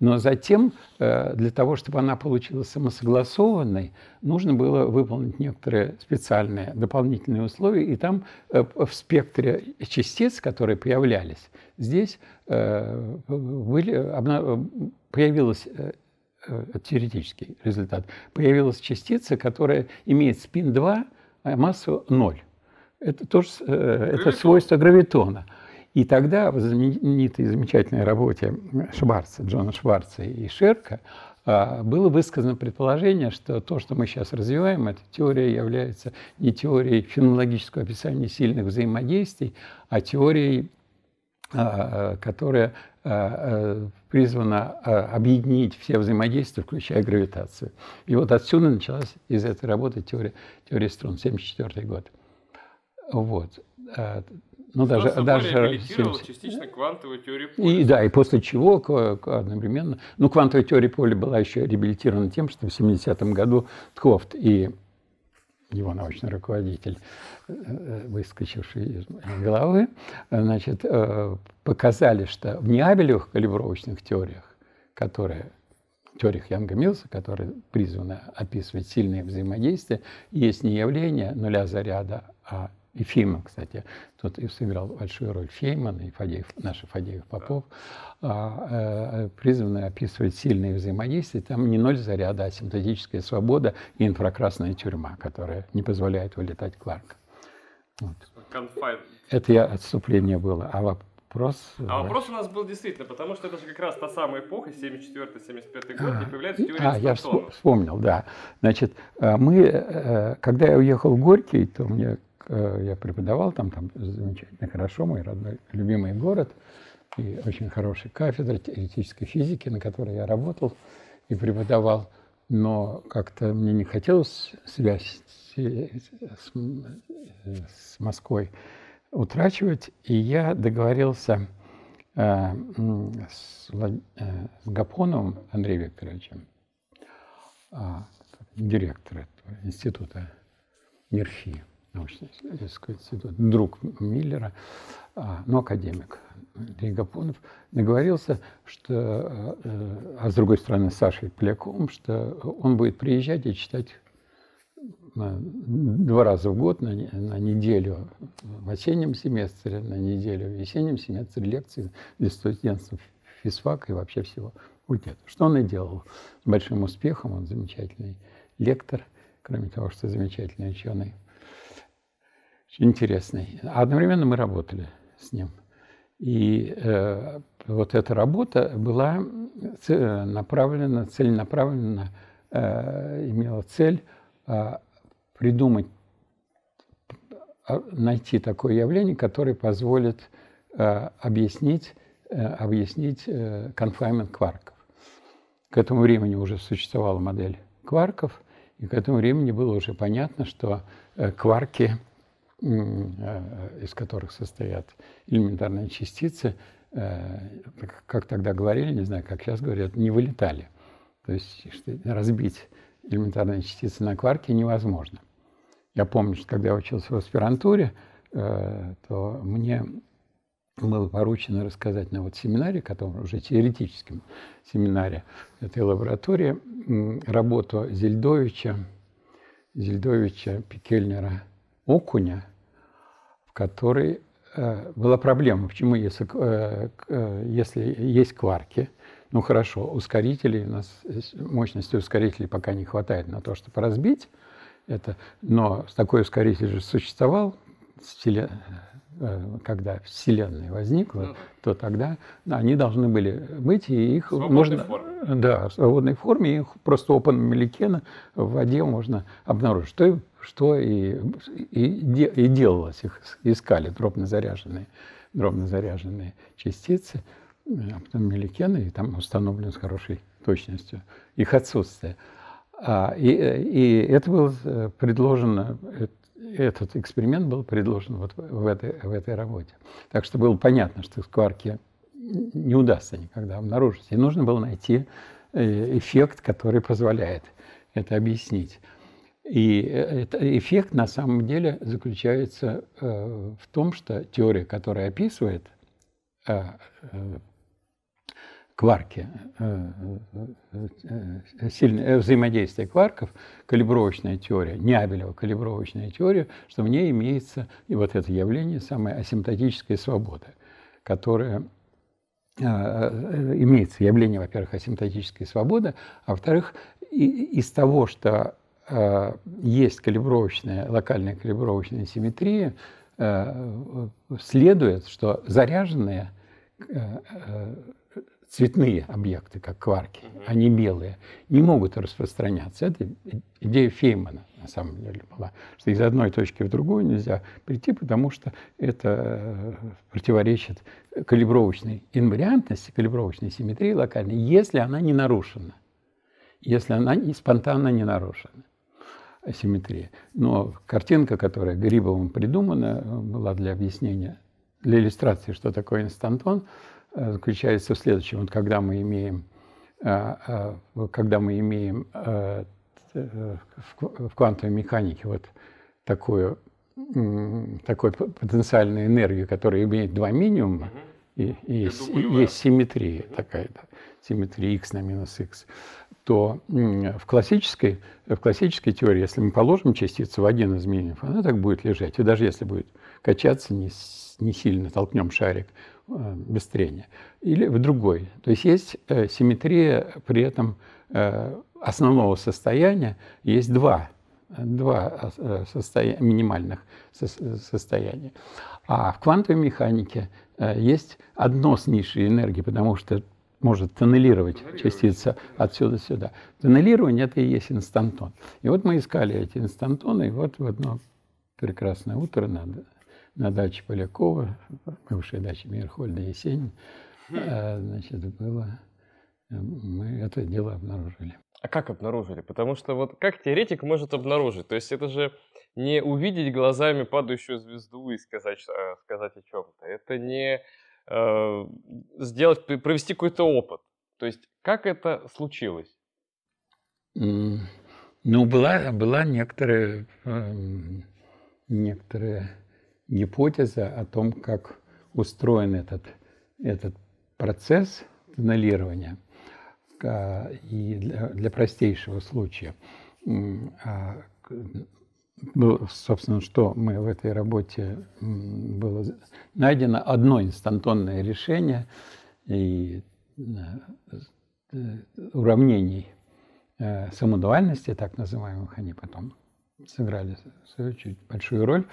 Но затем, э, для того, чтобы она получилась самосогласованной, нужно было выполнить некоторые специальные дополнительные условия. И там э, в спектре частиц, которые появлялись, здесь э, были, появилась теоретический результат. Появилась частица, которая имеет спин 2, а массу 0. Это тоже это свойство гравитона. И тогда в знаменитой замечательной работе Шварца, Джона Шварца и Шерка а, было высказано предположение, что то, что мы сейчас развиваем, эта теория является не теорией фенологического описания сильных взаимодействий, а теорией, а, которая а, призвана объединить все взаимодействия, включая гравитацию. И вот отсюда началась из этой работы теория, теория струн, 1974 год. Вот. Ну, даже, даже 70. частично квантовую теорию поля. И, да, и после чего одновременно... Ну, квантовая теория поля была еще реабилитирована тем, что в 70-м году Тхофт и его научный руководитель, э, выскочивший из головы, значит, э, показали, что в неабелевых калибровочных теориях, которые теориях Янга Милса, которые призваны описывать сильные взаимодействия, есть не явление нуля заряда, а и Фейман, кстати, тут и сыграл большую роль Фейман и Фадеев, наши Фадеев Попов, а, э, призваны описывать сильные взаимодействия. Там не ноль заряда, а синтетическая свобода и инфракрасная тюрьма, которая не позволяет вылетать Кларка. Вот. Это я отступление было. А вопрос... А вопрос у нас был действительно, потому что это же как раз та самая эпоха, 74-75 год, где появляется теория А, я вспомнил, да. Значит, э, мы, э, когда я уехал в Горький, то мне я преподавал там, там замечательно хорошо, мой родной любимый город, и очень хорошая кафедра теоретической физики, на которой я работал и преподавал, но как-то мне не хотелось связь с, с Москвой утрачивать, и я договорился э, с, э, с Гапоновым Андреем Викторовичем, э, директора института МИРФИ, научно-исследовательский институт, друг Миллера, а, но академик Андрей Гапонов, договорился, что, э, а с другой стороны, с Сашей Поляковым, что он будет приезжать и читать два раза в год на, на неделю в осеннем семестре, на неделю в весеннем семестре лекции для студентов физфака и вообще всего факультета. Что он и делал с большим успехом. Он замечательный лектор, кроме того, что замечательный ученый интересный. А одновременно мы работали с ним. И э, вот эта работа была направлена, целенаправленно э, имела цель э, придумать, а, найти такое явление, которое позволит э, объяснить, э, объяснить э, confinement кварков. К этому времени уже существовала модель кварков, и к этому времени было уже понятно, что э, кварки – из которых состоят элементарные частицы, э, как тогда говорили, не знаю, как сейчас говорят, не вылетали. То есть разбить элементарные частицы на кварки невозможно. Я помню, что когда я учился в аспирантуре, э, то мне было поручено рассказать на вот семинаре, котором уже теоретическом семинаре этой лаборатории, работу Зельдовича, Зельдовича, Пикельнера, Окуня – которой э, была проблема. Почему, если, э, э, если есть кварки, ну хорошо, ускорителей, у нас мощности ускорителей пока не хватает на то, чтобы разбить это, но такой ускоритель же существовал, когда Вселенная возникла, ну, то тогда да, они должны были быть, и их можно... Форме. Да, в свободной форме, их просто опытом Меликена в воде можно обнаружить. Что что и, и, и делалось. Их искали дробно заряженные, дробно заряженные частицы, а потом меликены, и там установлено с хорошей точностью их отсутствие. А, и, и это было э, предложено, этот эксперимент был предложен вот в этой, в этой работе. Так что было понятно, что скварки не удастся никогда обнаружить. И нужно было найти э, эффект, который позволяет это объяснить. И этот эффект на самом деле заключается э, в том, что теория, которая описывает э, э, кварки, сильное взаимодействие кварков, калибровочная теория, Неабелева калибровочная теория, что в ней имеется и вот это явление, самая асимптотическая свобода, которая имеется. Явление, во-первых, асимптотической свободы, а во-вторых, из того, что Э, есть калибровочная, локальная калибровочная симметрия, э, следует, что заряженные э, цветные объекты, как кварки, они белые, не могут распространяться. Это идея Феймана, на самом деле, была, что из одной точки в другую нельзя прийти, потому что это противоречит калибровочной инвариантности, калибровочной симметрии локальной, если она не нарушена, если она не спонтанно не нарушена асимметрия. Но картинка, которая Грибовым придумана, была для объяснения, для иллюстрации, что такое инстантон, э, заключается в следующем. Вот когда мы имеем, э, э, когда мы имеем в квантовой механике вот такую, такую потенциальную энергию, которая имеет два минимума, и, и есть, есть симметрия такая, да, симметрия x на минус x, что в классической, в классической теории, если мы положим частицу в один из миллионов, она так будет лежать. И даже если будет качаться, не, не сильно толкнем шарик э, без трения. Или в другой. То есть есть э, симметрия при этом э, основного состояния. Есть два, два состоя... минимальных состояния. А в квантовой механике есть одно с низшей энергией, потому что может тоннелировать частица отсюда сюда. Тоннелирование – это и есть инстантон. И вот мы искали эти инстантоны, и вот в одно прекрасное утро на, на даче Полякова, бывшей даче Мирхольда Есенин, хм. э, значит, было, э, мы это дело обнаружили. А как обнаружили? Потому что вот как теоретик может обнаружить? То есть это же не увидеть глазами падающую звезду и сказать, э, сказать о чем-то. Это не Э, сделать, провести какой-то опыт. То есть как это случилось? Ну, была, была некоторая, эм, некоторая гипотеза о том, как устроен этот, этот процесс тоннелирования. И для, для простейшего случая а, ну, собственно, что мы в этой работе было найдено одно инстантонное решение и э, уравнений э, самодуальности, так называемых, они потом сыграли свою чуть большую роль,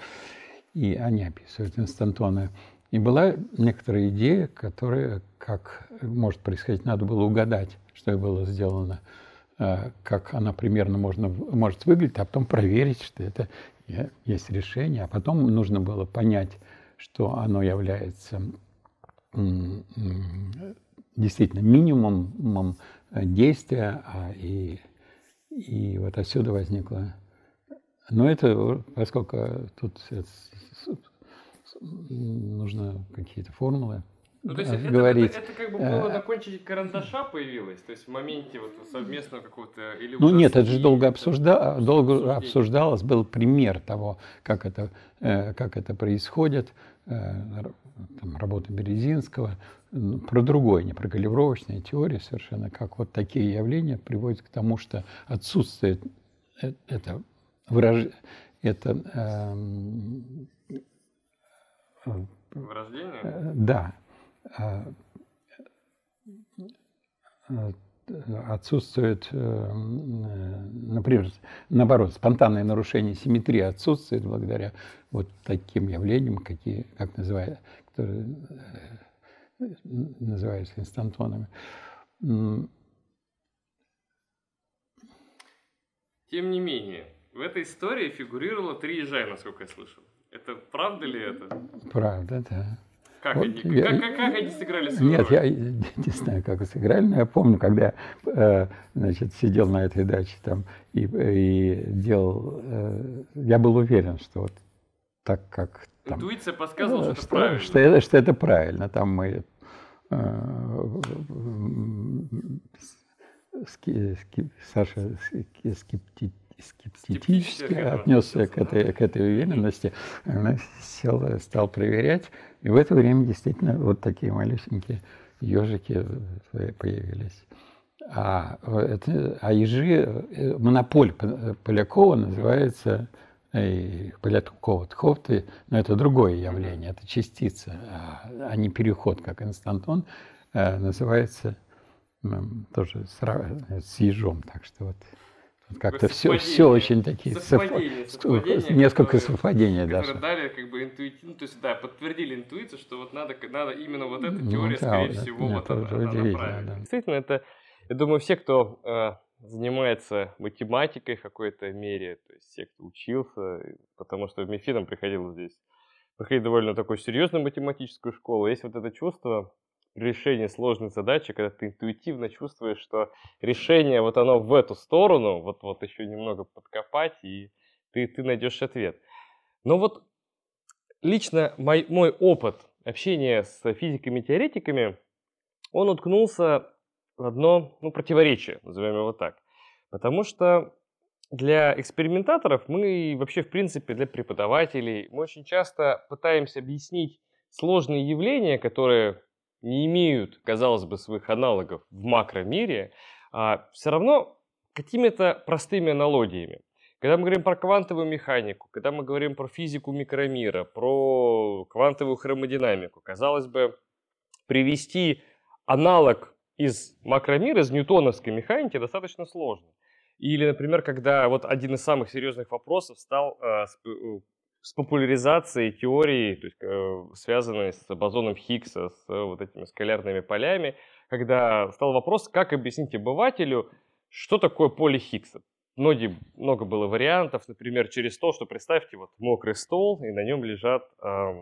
и они описывают инстантоны. И была некоторая идея, которая, как может происходить, надо было угадать, что было сделано Э, как она примерно можно, может выглядеть, а потом проверить, что это есть решение. А потом нужно было понять, что оно является действительно минимумом действия, а и, и вот отсюда возникло. Но это, поскольку тут нужно какие-то формулы, ну, то есть это, говорить. Это, это, это как бы было на кончике карандаша появилось, то есть в моменте вот совместного какого-то или Ну нет, это же долго, обсужда... долго обсуждалось, был пример того, как это, э, как это происходит, э, там, работа Березинского, про другое, не про калибровочные теории совершенно, как вот такие явления приводят к тому, что отсутствует э, это выражение, это эм, Вырождение? Да, а, а, отсутствует, э, например, наоборот, спонтанное нарушение симметрии отсутствует благодаря вот таким явлениям, какие, как называют, которые э, называются инстантонами. Тем не менее, в этой истории фигурировало три ежа, насколько я слышал. Это правда ли это? Правда, да. Как, вот они, я, как, как, как они сыграли свою Нет, роль? я не знаю, как сыграли, но я помню, когда э, значит, сидел на этой даче там и, и делал... Э, я был уверен, что вот так как... Там, Интуиция подсказывала, что, что это правильно. Что, это, что это правильно. Там мы э, ски, ски, Саша скептически скептически отнесся к этой, к этой уверенности. Она сел, стал проверять. И в это время действительно вот такие малюсенькие ежики появились. А, это, а ежи, э, монополь Полякова называется и Полякова Тховты, но это другое явление, это частица, а, а не переход, как инстантон, называется тоже с, с ежом. Так что вот как-то все, все очень такие совпадения, совпадения несколько совпадений даже. дали как бы интуитивно, ну, то есть да, подтвердили интуицию, что вот надо, надо именно вот эта ну теория, ну, скорее да, всего, нет, вот она, она правильная. Да. Действительно, это, я думаю, все, кто э, занимается математикой в какой-то мере, то есть все, кто учился, потому что в МИФИ нам приходилось здесь проходить довольно такую серьезную математическую школу, есть вот это чувство, решении сложной задачи, когда ты интуитивно чувствуешь, что решение вот оно в эту сторону, вот, вот еще немного подкопать, и ты, ты найдешь ответ. Но вот лично мой, мой опыт общения с физиками-теоретиками, он уткнулся в одно ну, противоречие, назовем его так. Потому что для экспериментаторов мы вообще, в принципе, для преподавателей, мы очень часто пытаемся объяснить сложные явления, которые не имеют, казалось бы, своих аналогов в макромире, а, все равно какими-то простыми аналогиями. Когда мы говорим про квантовую механику, когда мы говорим про физику микромира, про квантовую хромодинамику, казалось бы, привести аналог из макромира, из ньютоновской механики достаточно сложно. Или, например, когда вот один из самых серьезных вопросов стал э, с, популяризацией теории, то есть, э, связанной с бозоном Хиггса, с э, вот этими скалярными полями, когда стал вопрос, как объяснить обывателю, что такое поле Хиггса многие, много было вариантов, например, через то, что представьте вот мокрый стол, и на нем лежат э,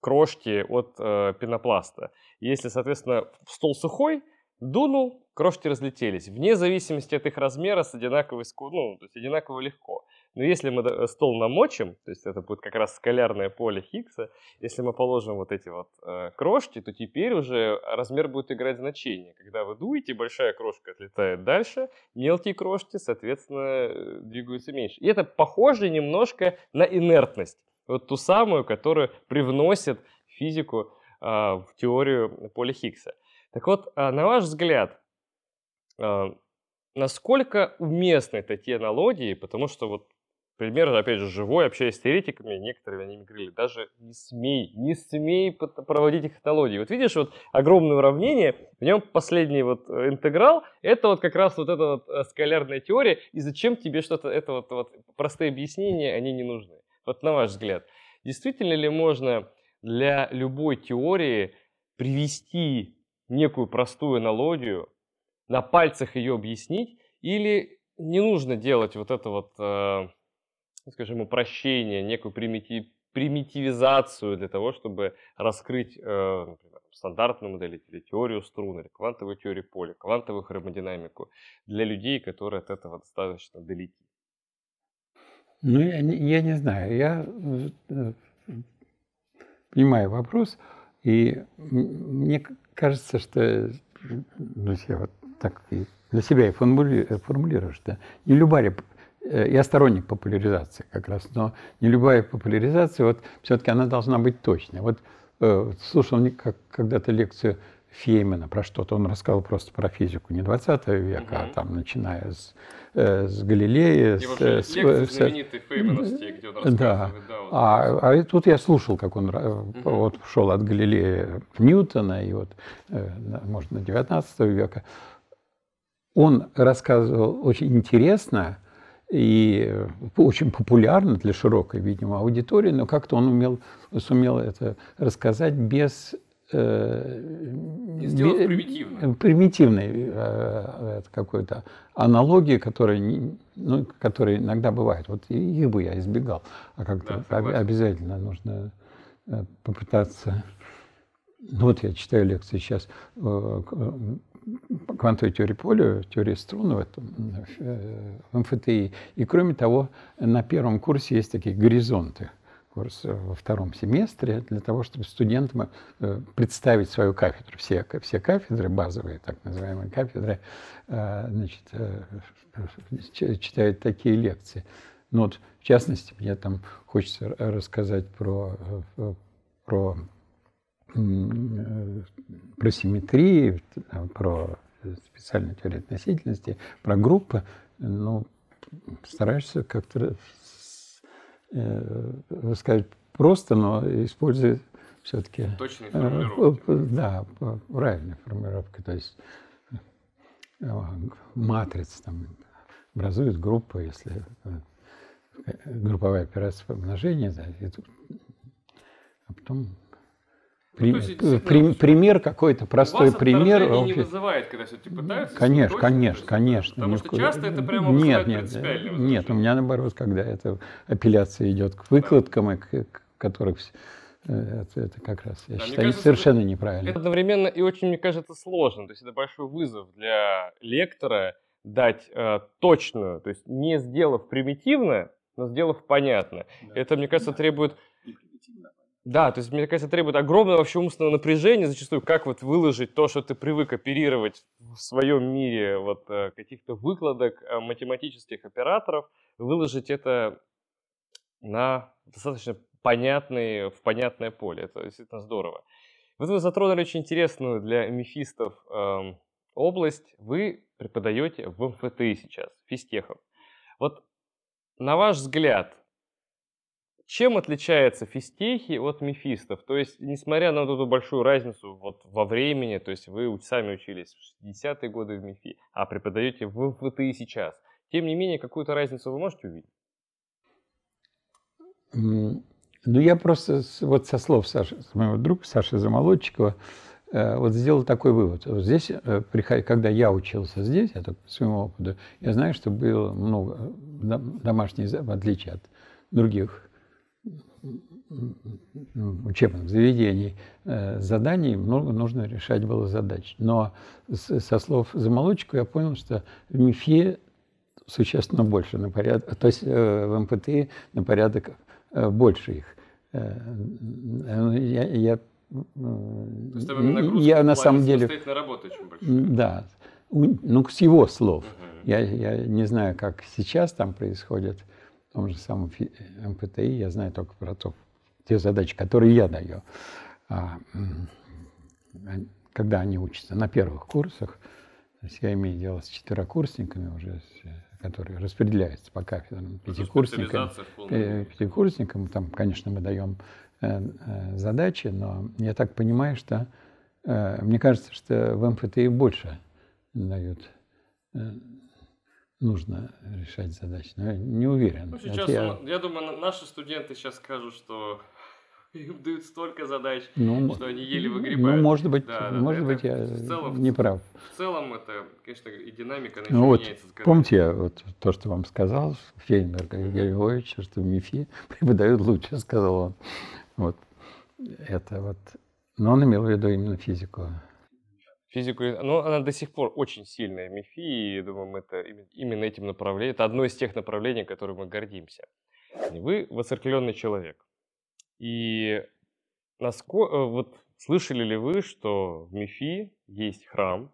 крошки от э, пенопласта. Если, соответственно, стол сухой, дунул, крошки разлетелись. Вне зависимости от их размера с одинаковой, ну, то есть одинаково легко. Но если мы стол намочим, то есть это будет как раз скалярное поле Хиггса, если мы положим вот эти вот э, крошки, то теперь уже размер будет играть значение. Когда вы дуете, большая крошка отлетает дальше, мелкие крошки, соответственно, э, двигаются меньше. И это похоже немножко на инертность. Вот ту самую, которую привносит физику э, в теорию поля Хиггса. Так вот, э, на ваш взгляд, э, насколько уместны такие аналогии, потому что вот пример, опять же, живой, общаясь с теоретиками, некоторые они мне говорили, даже не смей, не смей проводить их аналогии. Вот видишь, вот огромное уравнение, в нем последний вот э, интеграл, это вот как раз вот эта вот э, скалярная теория, и зачем тебе что-то, это вот, вот простые объяснения, они не нужны. Вот на ваш взгляд, действительно ли можно для любой теории привести некую простую аналогию, на пальцах ее объяснить, или не нужно делать вот это вот э, скажем, упрощение, некую примитив, примитивизацию для того, чтобы раскрыть, э, например, стандартную модель или теорию струн, или квантовую теорию поля, квантовую хромодинамику для людей, которые от этого достаточно далеки? Ну, я, я не знаю. Я э, понимаю вопрос, и мне кажется, что ну, я вот так для себя и формулирую, что не любая я сторонник популяризации как раз, но не любая популяризация, вот все-таки она должна быть точной. Вот э, слушал как, когда-то лекцию Феймана про что-то, он рассказал просто про физику не 20 века, угу. а там начиная с, э, с Галилея. И с, с, с, знаменитой Феймановский, где он рассказывает. Да. да вот. а, а тут я слушал, как он угу. вот шел от Галилея к Ньютона, и вот, э, может, на 19 века. Он рассказывал очень интересно, и э, очень популярно для широкой, видимо, аудитории, но как-то он умел, сумел это рассказать без э, Сделав примитивно. примитивной э, какой-то аналогии, которая, ну, которые иногда бывают. Вот их бы я избегал. А как-то да, обязательно нужно э, попытаться... Ну вот я читаю лекции сейчас квантовой теории поля, теории струн в, этом, в МФТИ. И кроме того, на первом курсе есть такие горизонты курс во втором семестре для того, чтобы студентам э, представить свою кафедру. Все, все кафедры, базовые так называемые кафедры, э, значит, э, читают такие лекции. Ну вот, в частности, мне там хочется рассказать про, про про симметрии, про специальную теорию относительности, про группы, ну, стараешься как-то э, сказать просто, но используя все-таки... Точные э, формулировки. Да, правильная формулировка. То есть э, матрица там образует группу, если групповая операция помножения, да, и а потом при, ну, при, пример какой-то, простой пример. Вас не вызывает, когда все-таки пытаются? Конечно, конечно, конечно. Потому что часто это прямо нет, нет, нет, у меня наоборот, когда эта апелляция идет к выкладкам, и к, к которых э, это, это как раз, я да, считаю, кажется, совершенно это, неправильно. Это одновременно и очень, мне кажется, сложно. То есть это большой вызов для лектора дать э, точную, то есть не сделав примитивно, но сделав понятно. Да. Это, мне кажется, требует да, то есть, мне кажется, требует огромного вообще умственного напряжения зачастую, как вот выложить то, что ты привык оперировать в своем мире вот э, каких-то выкладок э, математических операторов, выложить это на достаточно понятные, в понятное поле. Это действительно здорово. Вот вы затронули очень интересную для мифистов эм, область. Вы преподаете в МФТИ сейчас, физтехом. Вот на ваш взгляд, чем отличается физтехи от мифистов? То есть, несмотря на вот эту большую разницу вот во времени, то есть вы сами учились в 60-е годы в МИФИ, а преподаете в МФТИ сейчас, тем не менее, какую-то разницу вы можете увидеть? Ну, я просто вот со слов Саши, моего друга Саши Замолодчикова, э, вот сделал такой вывод. Здесь, э, когда я учился здесь, это по своему опыту, я знаю, что было много домашних, в отличие от других учебных заведений, э, заданий много нужно решать было задач. Но со слов Замолодчикова я понял, что в МИФе существенно больше на порядок, то есть в МПТ на порядок Э, больше их. Э, я, я, я на самом деле... на работу очень большая. Да. Ну, с его слов. Я, я не знаю, как сейчас там происходит в том же самом МПТИ. Я знаю только про то, те задачи, которые я даю. А, когда они учатся на первых курсах, то есть я имею дело с четверокурсниками уже, которые распределяются по кафедрам, пятикурсникам. Э, пятикурсникам, там, конечно, мы даем э, э, задачи, но я так понимаю, что мне кажется, что в МФТИ больше дают нужно решать задачи. Но я не уверен. Ну, сейчас, я... я думаю, наши студенты сейчас скажут, что им дают столько задач, ну, что они еле выгребают. Ну, может быть, да, может быть, я в целом, не прав. В целом это, конечно, и динамика, ну, вот, меняется. Помните, вот то, что вам сказал Фейнберг Георгий Львович, что МИФИ преподают лучше, сказал он. Вот. Это вот. Но он имел в виду именно физику. Физику, ну, она до сих пор очень сильная МИФИ, и, думаю, это именно этим направлением, это одно из тех направлений, которым мы гордимся. Вы воцеркленный человек. И насколько, э, вот слышали ли вы, что в МИФИ есть храм,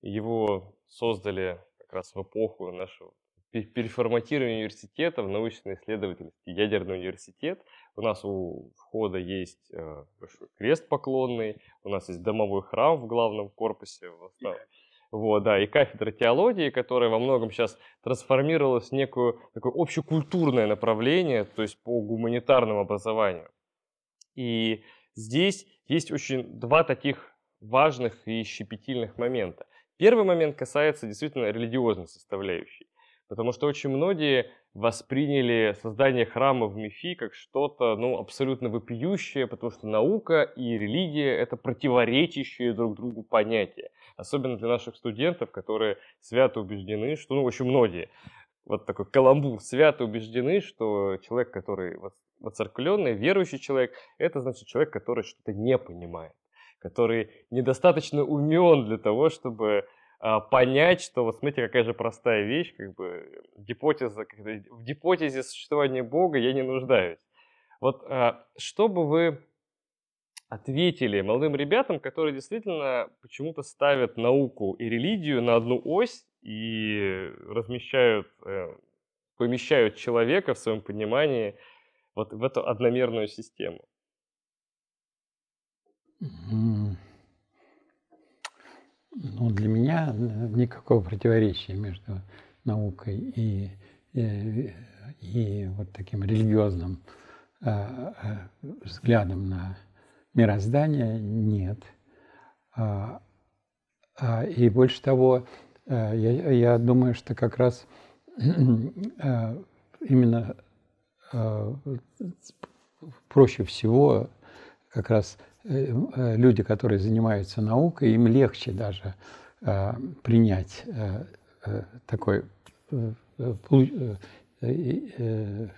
его создали как раз в эпоху нашего переформатирования университета в научно-исследовательский ядерный университет. У нас у входа есть э, большой крест поклонный, у нас есть домовой храм в главном корпусе. Вот, да, и кафедра теологии, которая во многом сейчас трансформировалась в некое такое общекультурное направление, то есть по гуманитарному образованию. И здесь есть очень два таких важных и щепетильных момента. Первый момент касается действительно религиозной составляющей, потому что очень многие восприняли создание храма в МИФИ как что-то ну, абсолютно вопиющее, потому что наука и религия — это противоречащие друг другу понятия. Особенно для наших студентов, которые свято убеждены, что, ну, очень многие, вот такой каламбур, свято убеждены, что человек, который воцеркленный, верующий человек, это значит человек, который что-то не понимает, который недостаточно умен для того, чтобы понять, что вот смотрите, какая же простая вещь, как бы гипотеза, в гипотезе существования Бога я не нуждаюсь. Вот а, что бы вы ответили молодым ребятам, которые действительно почему-то ставят науку и религию на одну ось и размещают, э, помещают человека в своем понимании вот в эту одномерную систему? Ну, для меня никакого противоречия между наукой и, и, и вот таким религиозным э, э, взглядом на мироздания нет. А, а, и больше того, э, я, я думаю, что как раз э, именно э, проще всего как раз люди, которые занимаются наукой, им легче даже принять такой Э,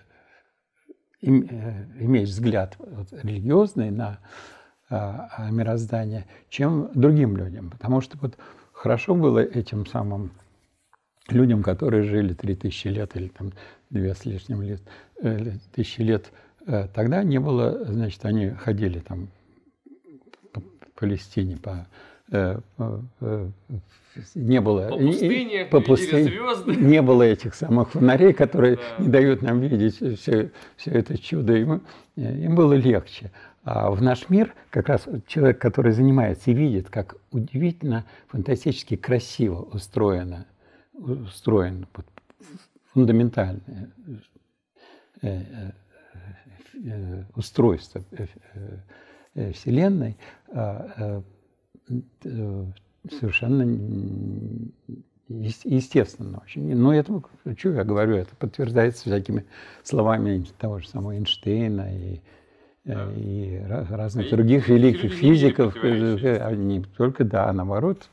иметь взгляд религиозный на а, мироздание, чем другим людям. Потому что вот хорошо было этим самым людям, которые жили 3000 лет или там две с лишним лет, э, тысячи лет, э, тогда не было, значит, они ходили там по Палестине, по не было по пустыне, по пустыне звезды. не было этих самых фонарей, которые да. не дают нам видеть все, все это чудо. Им, им было легче. А в наш мир как раз человек, который занимается и видит, как удивительно, фантастически красиво устроено, устроено фундаментальное э, э, э, устройство Вселенной, а, совершенно естественно очень. Но это, что я говорю, это подтверждается всякими словами того же самого Эйнштейна и, да. и разных и других великих физиков. Не только, да, а наоборот.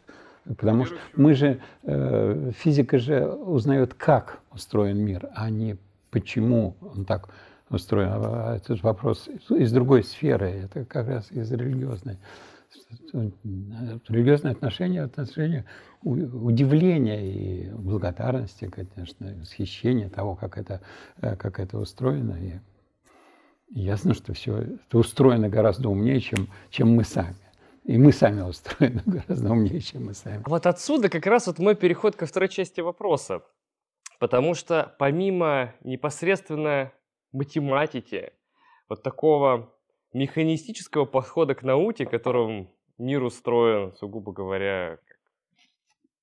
Потому что мы же, э, физика же узнает, как устроен мир, а не почему он так устроен. А этот вопрос из другой сферы, это как раз из религиозной религиозное отношение, отношение удивления и благодарности, конечно, восхищения того, как это, э, как это устроено. И ясно, что все это устроено гораздо умнее, чем, чем мы сами. И мы сами устроены гораздо умнее, чем мы сами. Вот отсюда как раз вот мой переход ко второй части вопроса. Потому что помимо непосредственно математики, вот такого механистического подхода к науке, которым мир устроен, сугубо говоря, как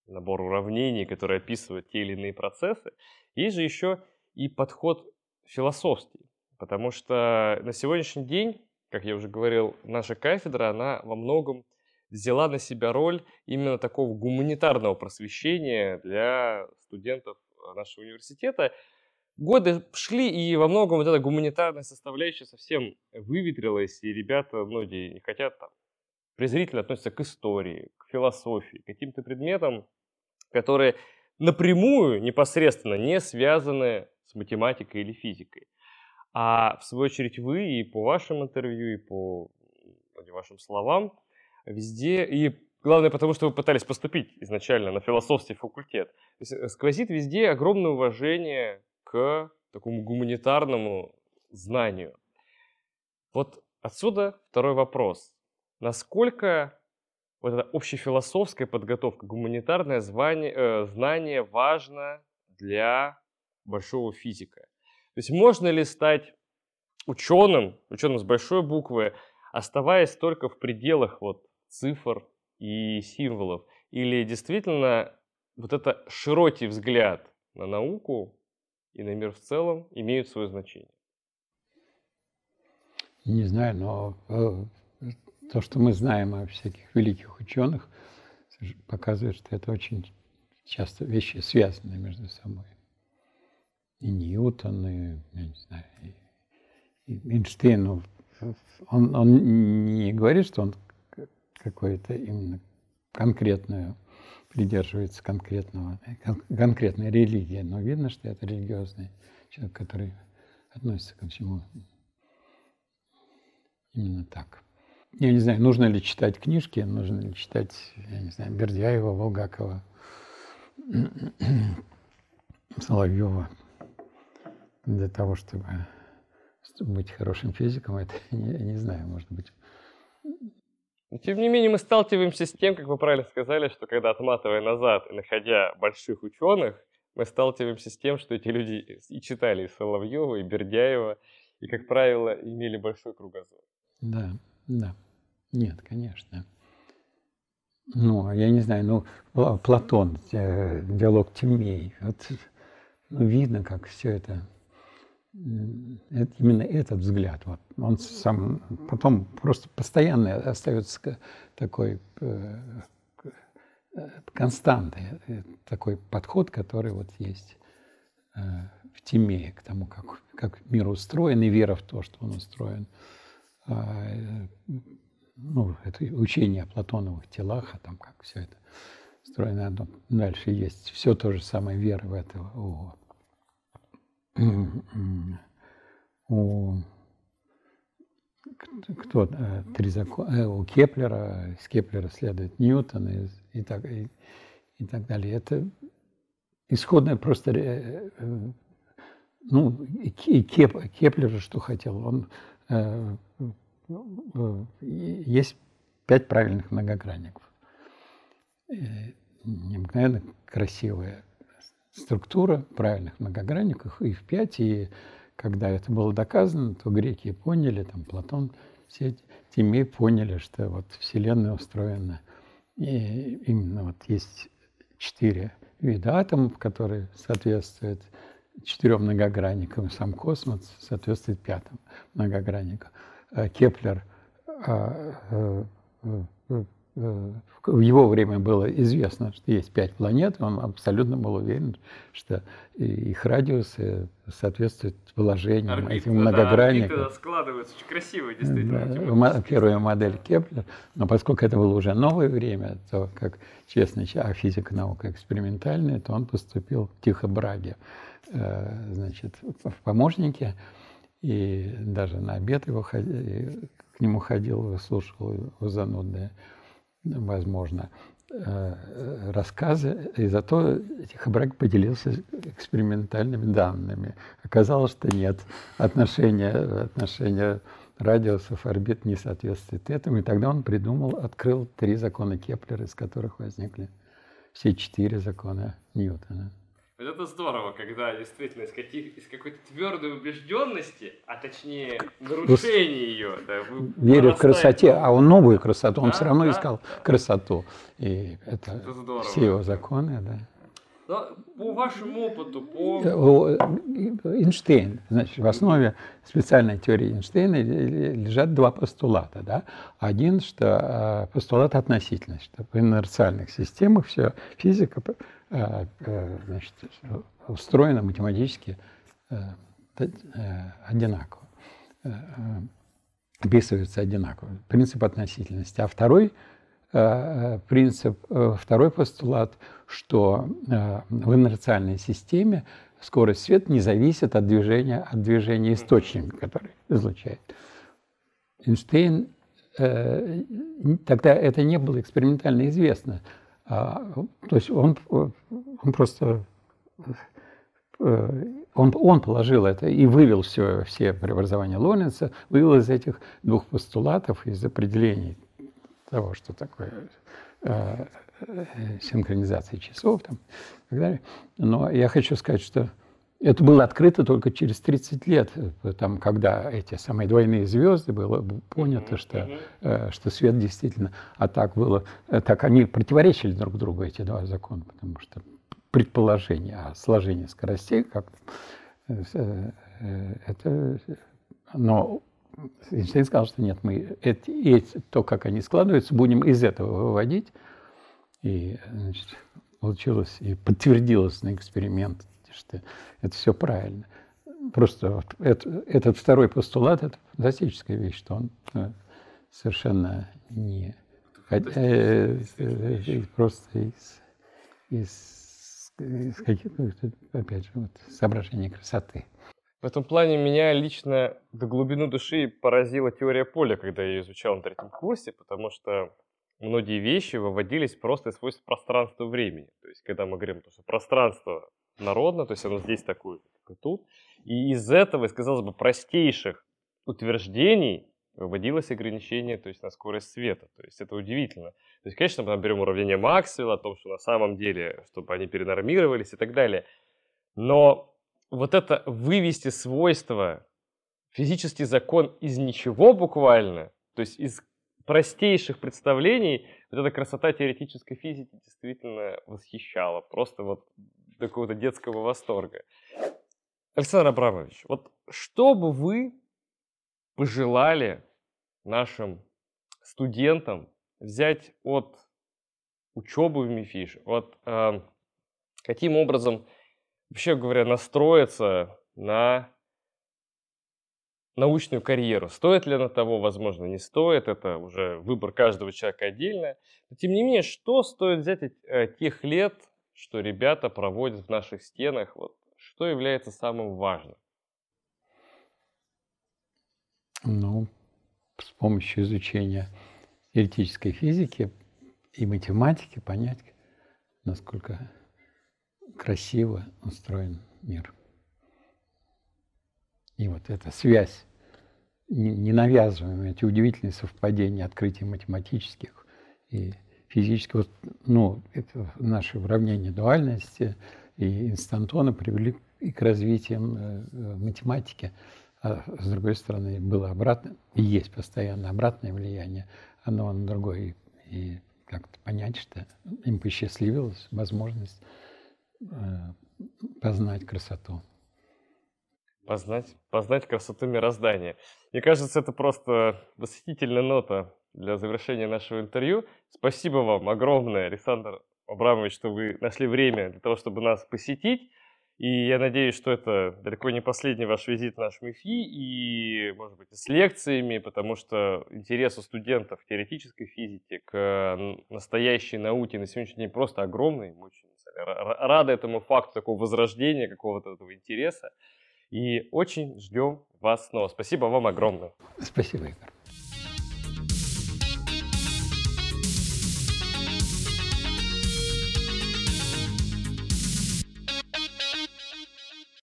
набор уравнений, которые описывают те или иные процессы, есть же еще и подход философский. Потому что на сегодняшний день, как я уже говорил, наша кафедра, она во многом взяла на себя роль именно такого гуманитарного просвещения для студентов нашего университета, годы шли, и во многом вот эта гуманитарная составляющая совсем выветрилась, и ребята многие не хотят там презрительно относятся к истории, к философии, к каким-то предметам, которые напрямую, непосредственно не связаны с математикой или физикой. А в свою очередь вы и по вашим интервью, и по вашим словам везде, и главное потому, что вы пытались поступить изначально на философский факультет, э, сквозит везде огромное уважение к такому гуманитарному знанию. Вот отсюда второй вопрос. Насколько вот эта общефилософская подготовка, гуманитарное звание, э, знание важно для большого физика? То есть можно ли стать ученым, ученым с большой буквы, оставаясь только в пределах вот цифр и символов? Или действительно вот это широкий взгляд на науку и на мир в целом имеют свое значение? Не знаю, но э, то, что мы знаем о всяких великих ученых, показывает, что это очень часто вещи связаны между собой. И Ньютон, и, я не знаю, и, Эйнштейн, ну, он, он не говорит, что он какое-то именно конкретную придерживается конкретного, конкретной религии, но видно, что это религиозный человек, который относится ко всему именно так. Я не знаю, нужно ли читать книжки, нужно ли читать, я не знаю, Бердяева, Волгакова, Соловьева для того, чтобы, быть хорошим физиком, это не, не знаю, может быть, но, тем не менее, мы сталкиваемся с тем, как вы правильно сказали, что когда отматывая назад и находя больших ученых, мы сталкиваемся с тем, что эти люди и читали и Соловьева, и Бердяева, и, как правило, имели большой кругозор. Да, да. Нет, конечно. Ну, я не знаю, ну, Платон, э, диалог Тимей, вот ну, видно, как все это это, именно этот взгляд. Вот. Он сам потом просто постоянно остается такой э, э, константой, э, такой подход, который вот есть в Тимее к тому, как, как мир устроен, и вера в то, что он устроен. А, ну, это учение о платоновых телах, о том, как все это устроено. Дальше есть все то же самое вера в это. О, у кто э, три закона, э, у Кеплера, из Кеплера следует Ньютон и, и, так, и, и так далее. Это исходное просто, э, ну, и Кеп, Кеплер что хотел, он, есть пять правильных многогранников. Необыкновенно красивая структура правильных многогранников, их пять, и когда это было доказано, то греки поняли, там Платон все теме поняли, что вот Вселенная устроена. И именно вот есть четыре вида атомов, которые соответствуют четырем многогранникам. Сам космос соответствует пятому многограннику. Э, Кеплер э, в его время было известно, что есть пять планет, он абсолютно был уверен, что их радиусы соответствуют вложениям Орбита, этих многогранников. Да, складывается очень красиво, действительно. Да, первая модель Кеплер, но поскольку это было уже новое время, то как честно, а физика наука экспериментальная, то он поступил к Тихо Браге, э, значит, в помощники, и даже на обед его к нему ходил, слушал его занудные возможно, э, рассказы, и зато Тихо Браге поделился экспериментальными данными. Оказалось, что нет, отношения, отношения радиусов орбит не соответствует этому, и тогда он придумал, открыл три закона Кеплера, из которых возникли все четыре закона Ньютона. Вот это здорово, когда действительно из, каких, из какой-то твердой убежденности, а точнее нарушения ее, да, верю в красоте, а он новую красоту, он да, все равно да, искал да. красоту. И это, это здорово. все его законы, да. Но по вашему опыту, по... Э, Эйнштейн, значит, в основе специальной теории Эйнштейна лежат два постулата. Да? Один, что э, постулат относительности, что в инерциальных системах все физика Э, э, значит, устроено математически э, одинаково, описывается одинаково. Принцип относительности. А второй принцип, второй постулат, что в инерциальной системе скорость света не зависит от движения, от движения источника, который излучает. Эйнштейн, тогда это не было экспериментально известно, то есть он, он просто э, он, он положил это и вывел все, все преобразования Лоренца, вывел из этих двух постулатов, из определений того, что такое э, э, синхронизация часов там, и так далее. Но я хочу сказать, что это было открыто только через 30 лет, там, когда эти самые двойные звезды было понято, что, э, что свет действительно, а так было, э, так они противоречили друг другу, эти два закона, потому что предположение о сложении скоростей, как э, это, но Эйнштейн сказал, что нет, мы эти, эти, то, как они складываются, будем из этого выводить. И значит, получилось и подтвердилось на эксперимент что это все правильно. Просто вот это, этот второй постулат – это фантастическая вещь, что он э, совершенно не… Хотя, э, э, просто из, из, из каких-то, опять же, вот, соображений красоты. В этом плане меня лично до глубины души поразила теория поля, когда я ее изучал на третьем курсе, потому что многие вещи выводились просто из свойств пространства времени. То есть, когда мы говорим, что пространство народно, то есть оно здесь такое, как и тут. И из этого, из, казалось бы, простейших утверждений выводилось ограничение то есть, на скорость света. То есть это удивительно. То есть, конечно, мы берем уравнение Максвелла о том, что на самом деле, чтобы они перенормировались и так далее. Но вот это вывести свойства, физический закон из ничего буквально, то есть из простейших представлений, вот эта красота теоретической физики действительно восхищала. Просто вот до какого-то детского восторга. Александр Абрамович, вот что бы вы пожелали нашим студентам взять от учебы в МИФИШ, вот э, каким образом, вообще говоря, настроиться на научную карьеру. Стоит ли она того, возможно, не стоит, это уже выбор каждого человека отдельно. Но тем не менее, что стоит взять от э, тех лет, что ребята проводят в наших стенах, вот, что является самым важным? Ну, с помощью изучения теоретической физики и математики понять, насколько красиво устроен мир. И вот эта связь, ненавязываемая, эти удивительные совпадения открытий математических и физически, вот, ну, это наши уравнения дуальности и инстантона привели и к развитию э, математики А с другой стороны, было обратно, и есть постоянно обратное влияние, оно на другой. И как-то понять, что им посчастливилась возможность э, познать красоту. Познать, познать красоту мироздания. Мне кажется, это просто восхитительная нота для завершения нашего интервью. Спасибо вам огромное, Александр Абрамович, что вы нашли время для того, чтобы нас посетить. И я надеюсь, что это далеко не последний ваш визит в наш МИФИ, и, может быть, с лекциями, потому что интерес у студентов теоретической физике, к настоящей науке на сегодняшний день просто огромный. Мы очень рады этому факту такого возрождения, какого-то этого интереса. И очень ждем вас снова. Спасибо вам огромное. Спасибо, Игорь.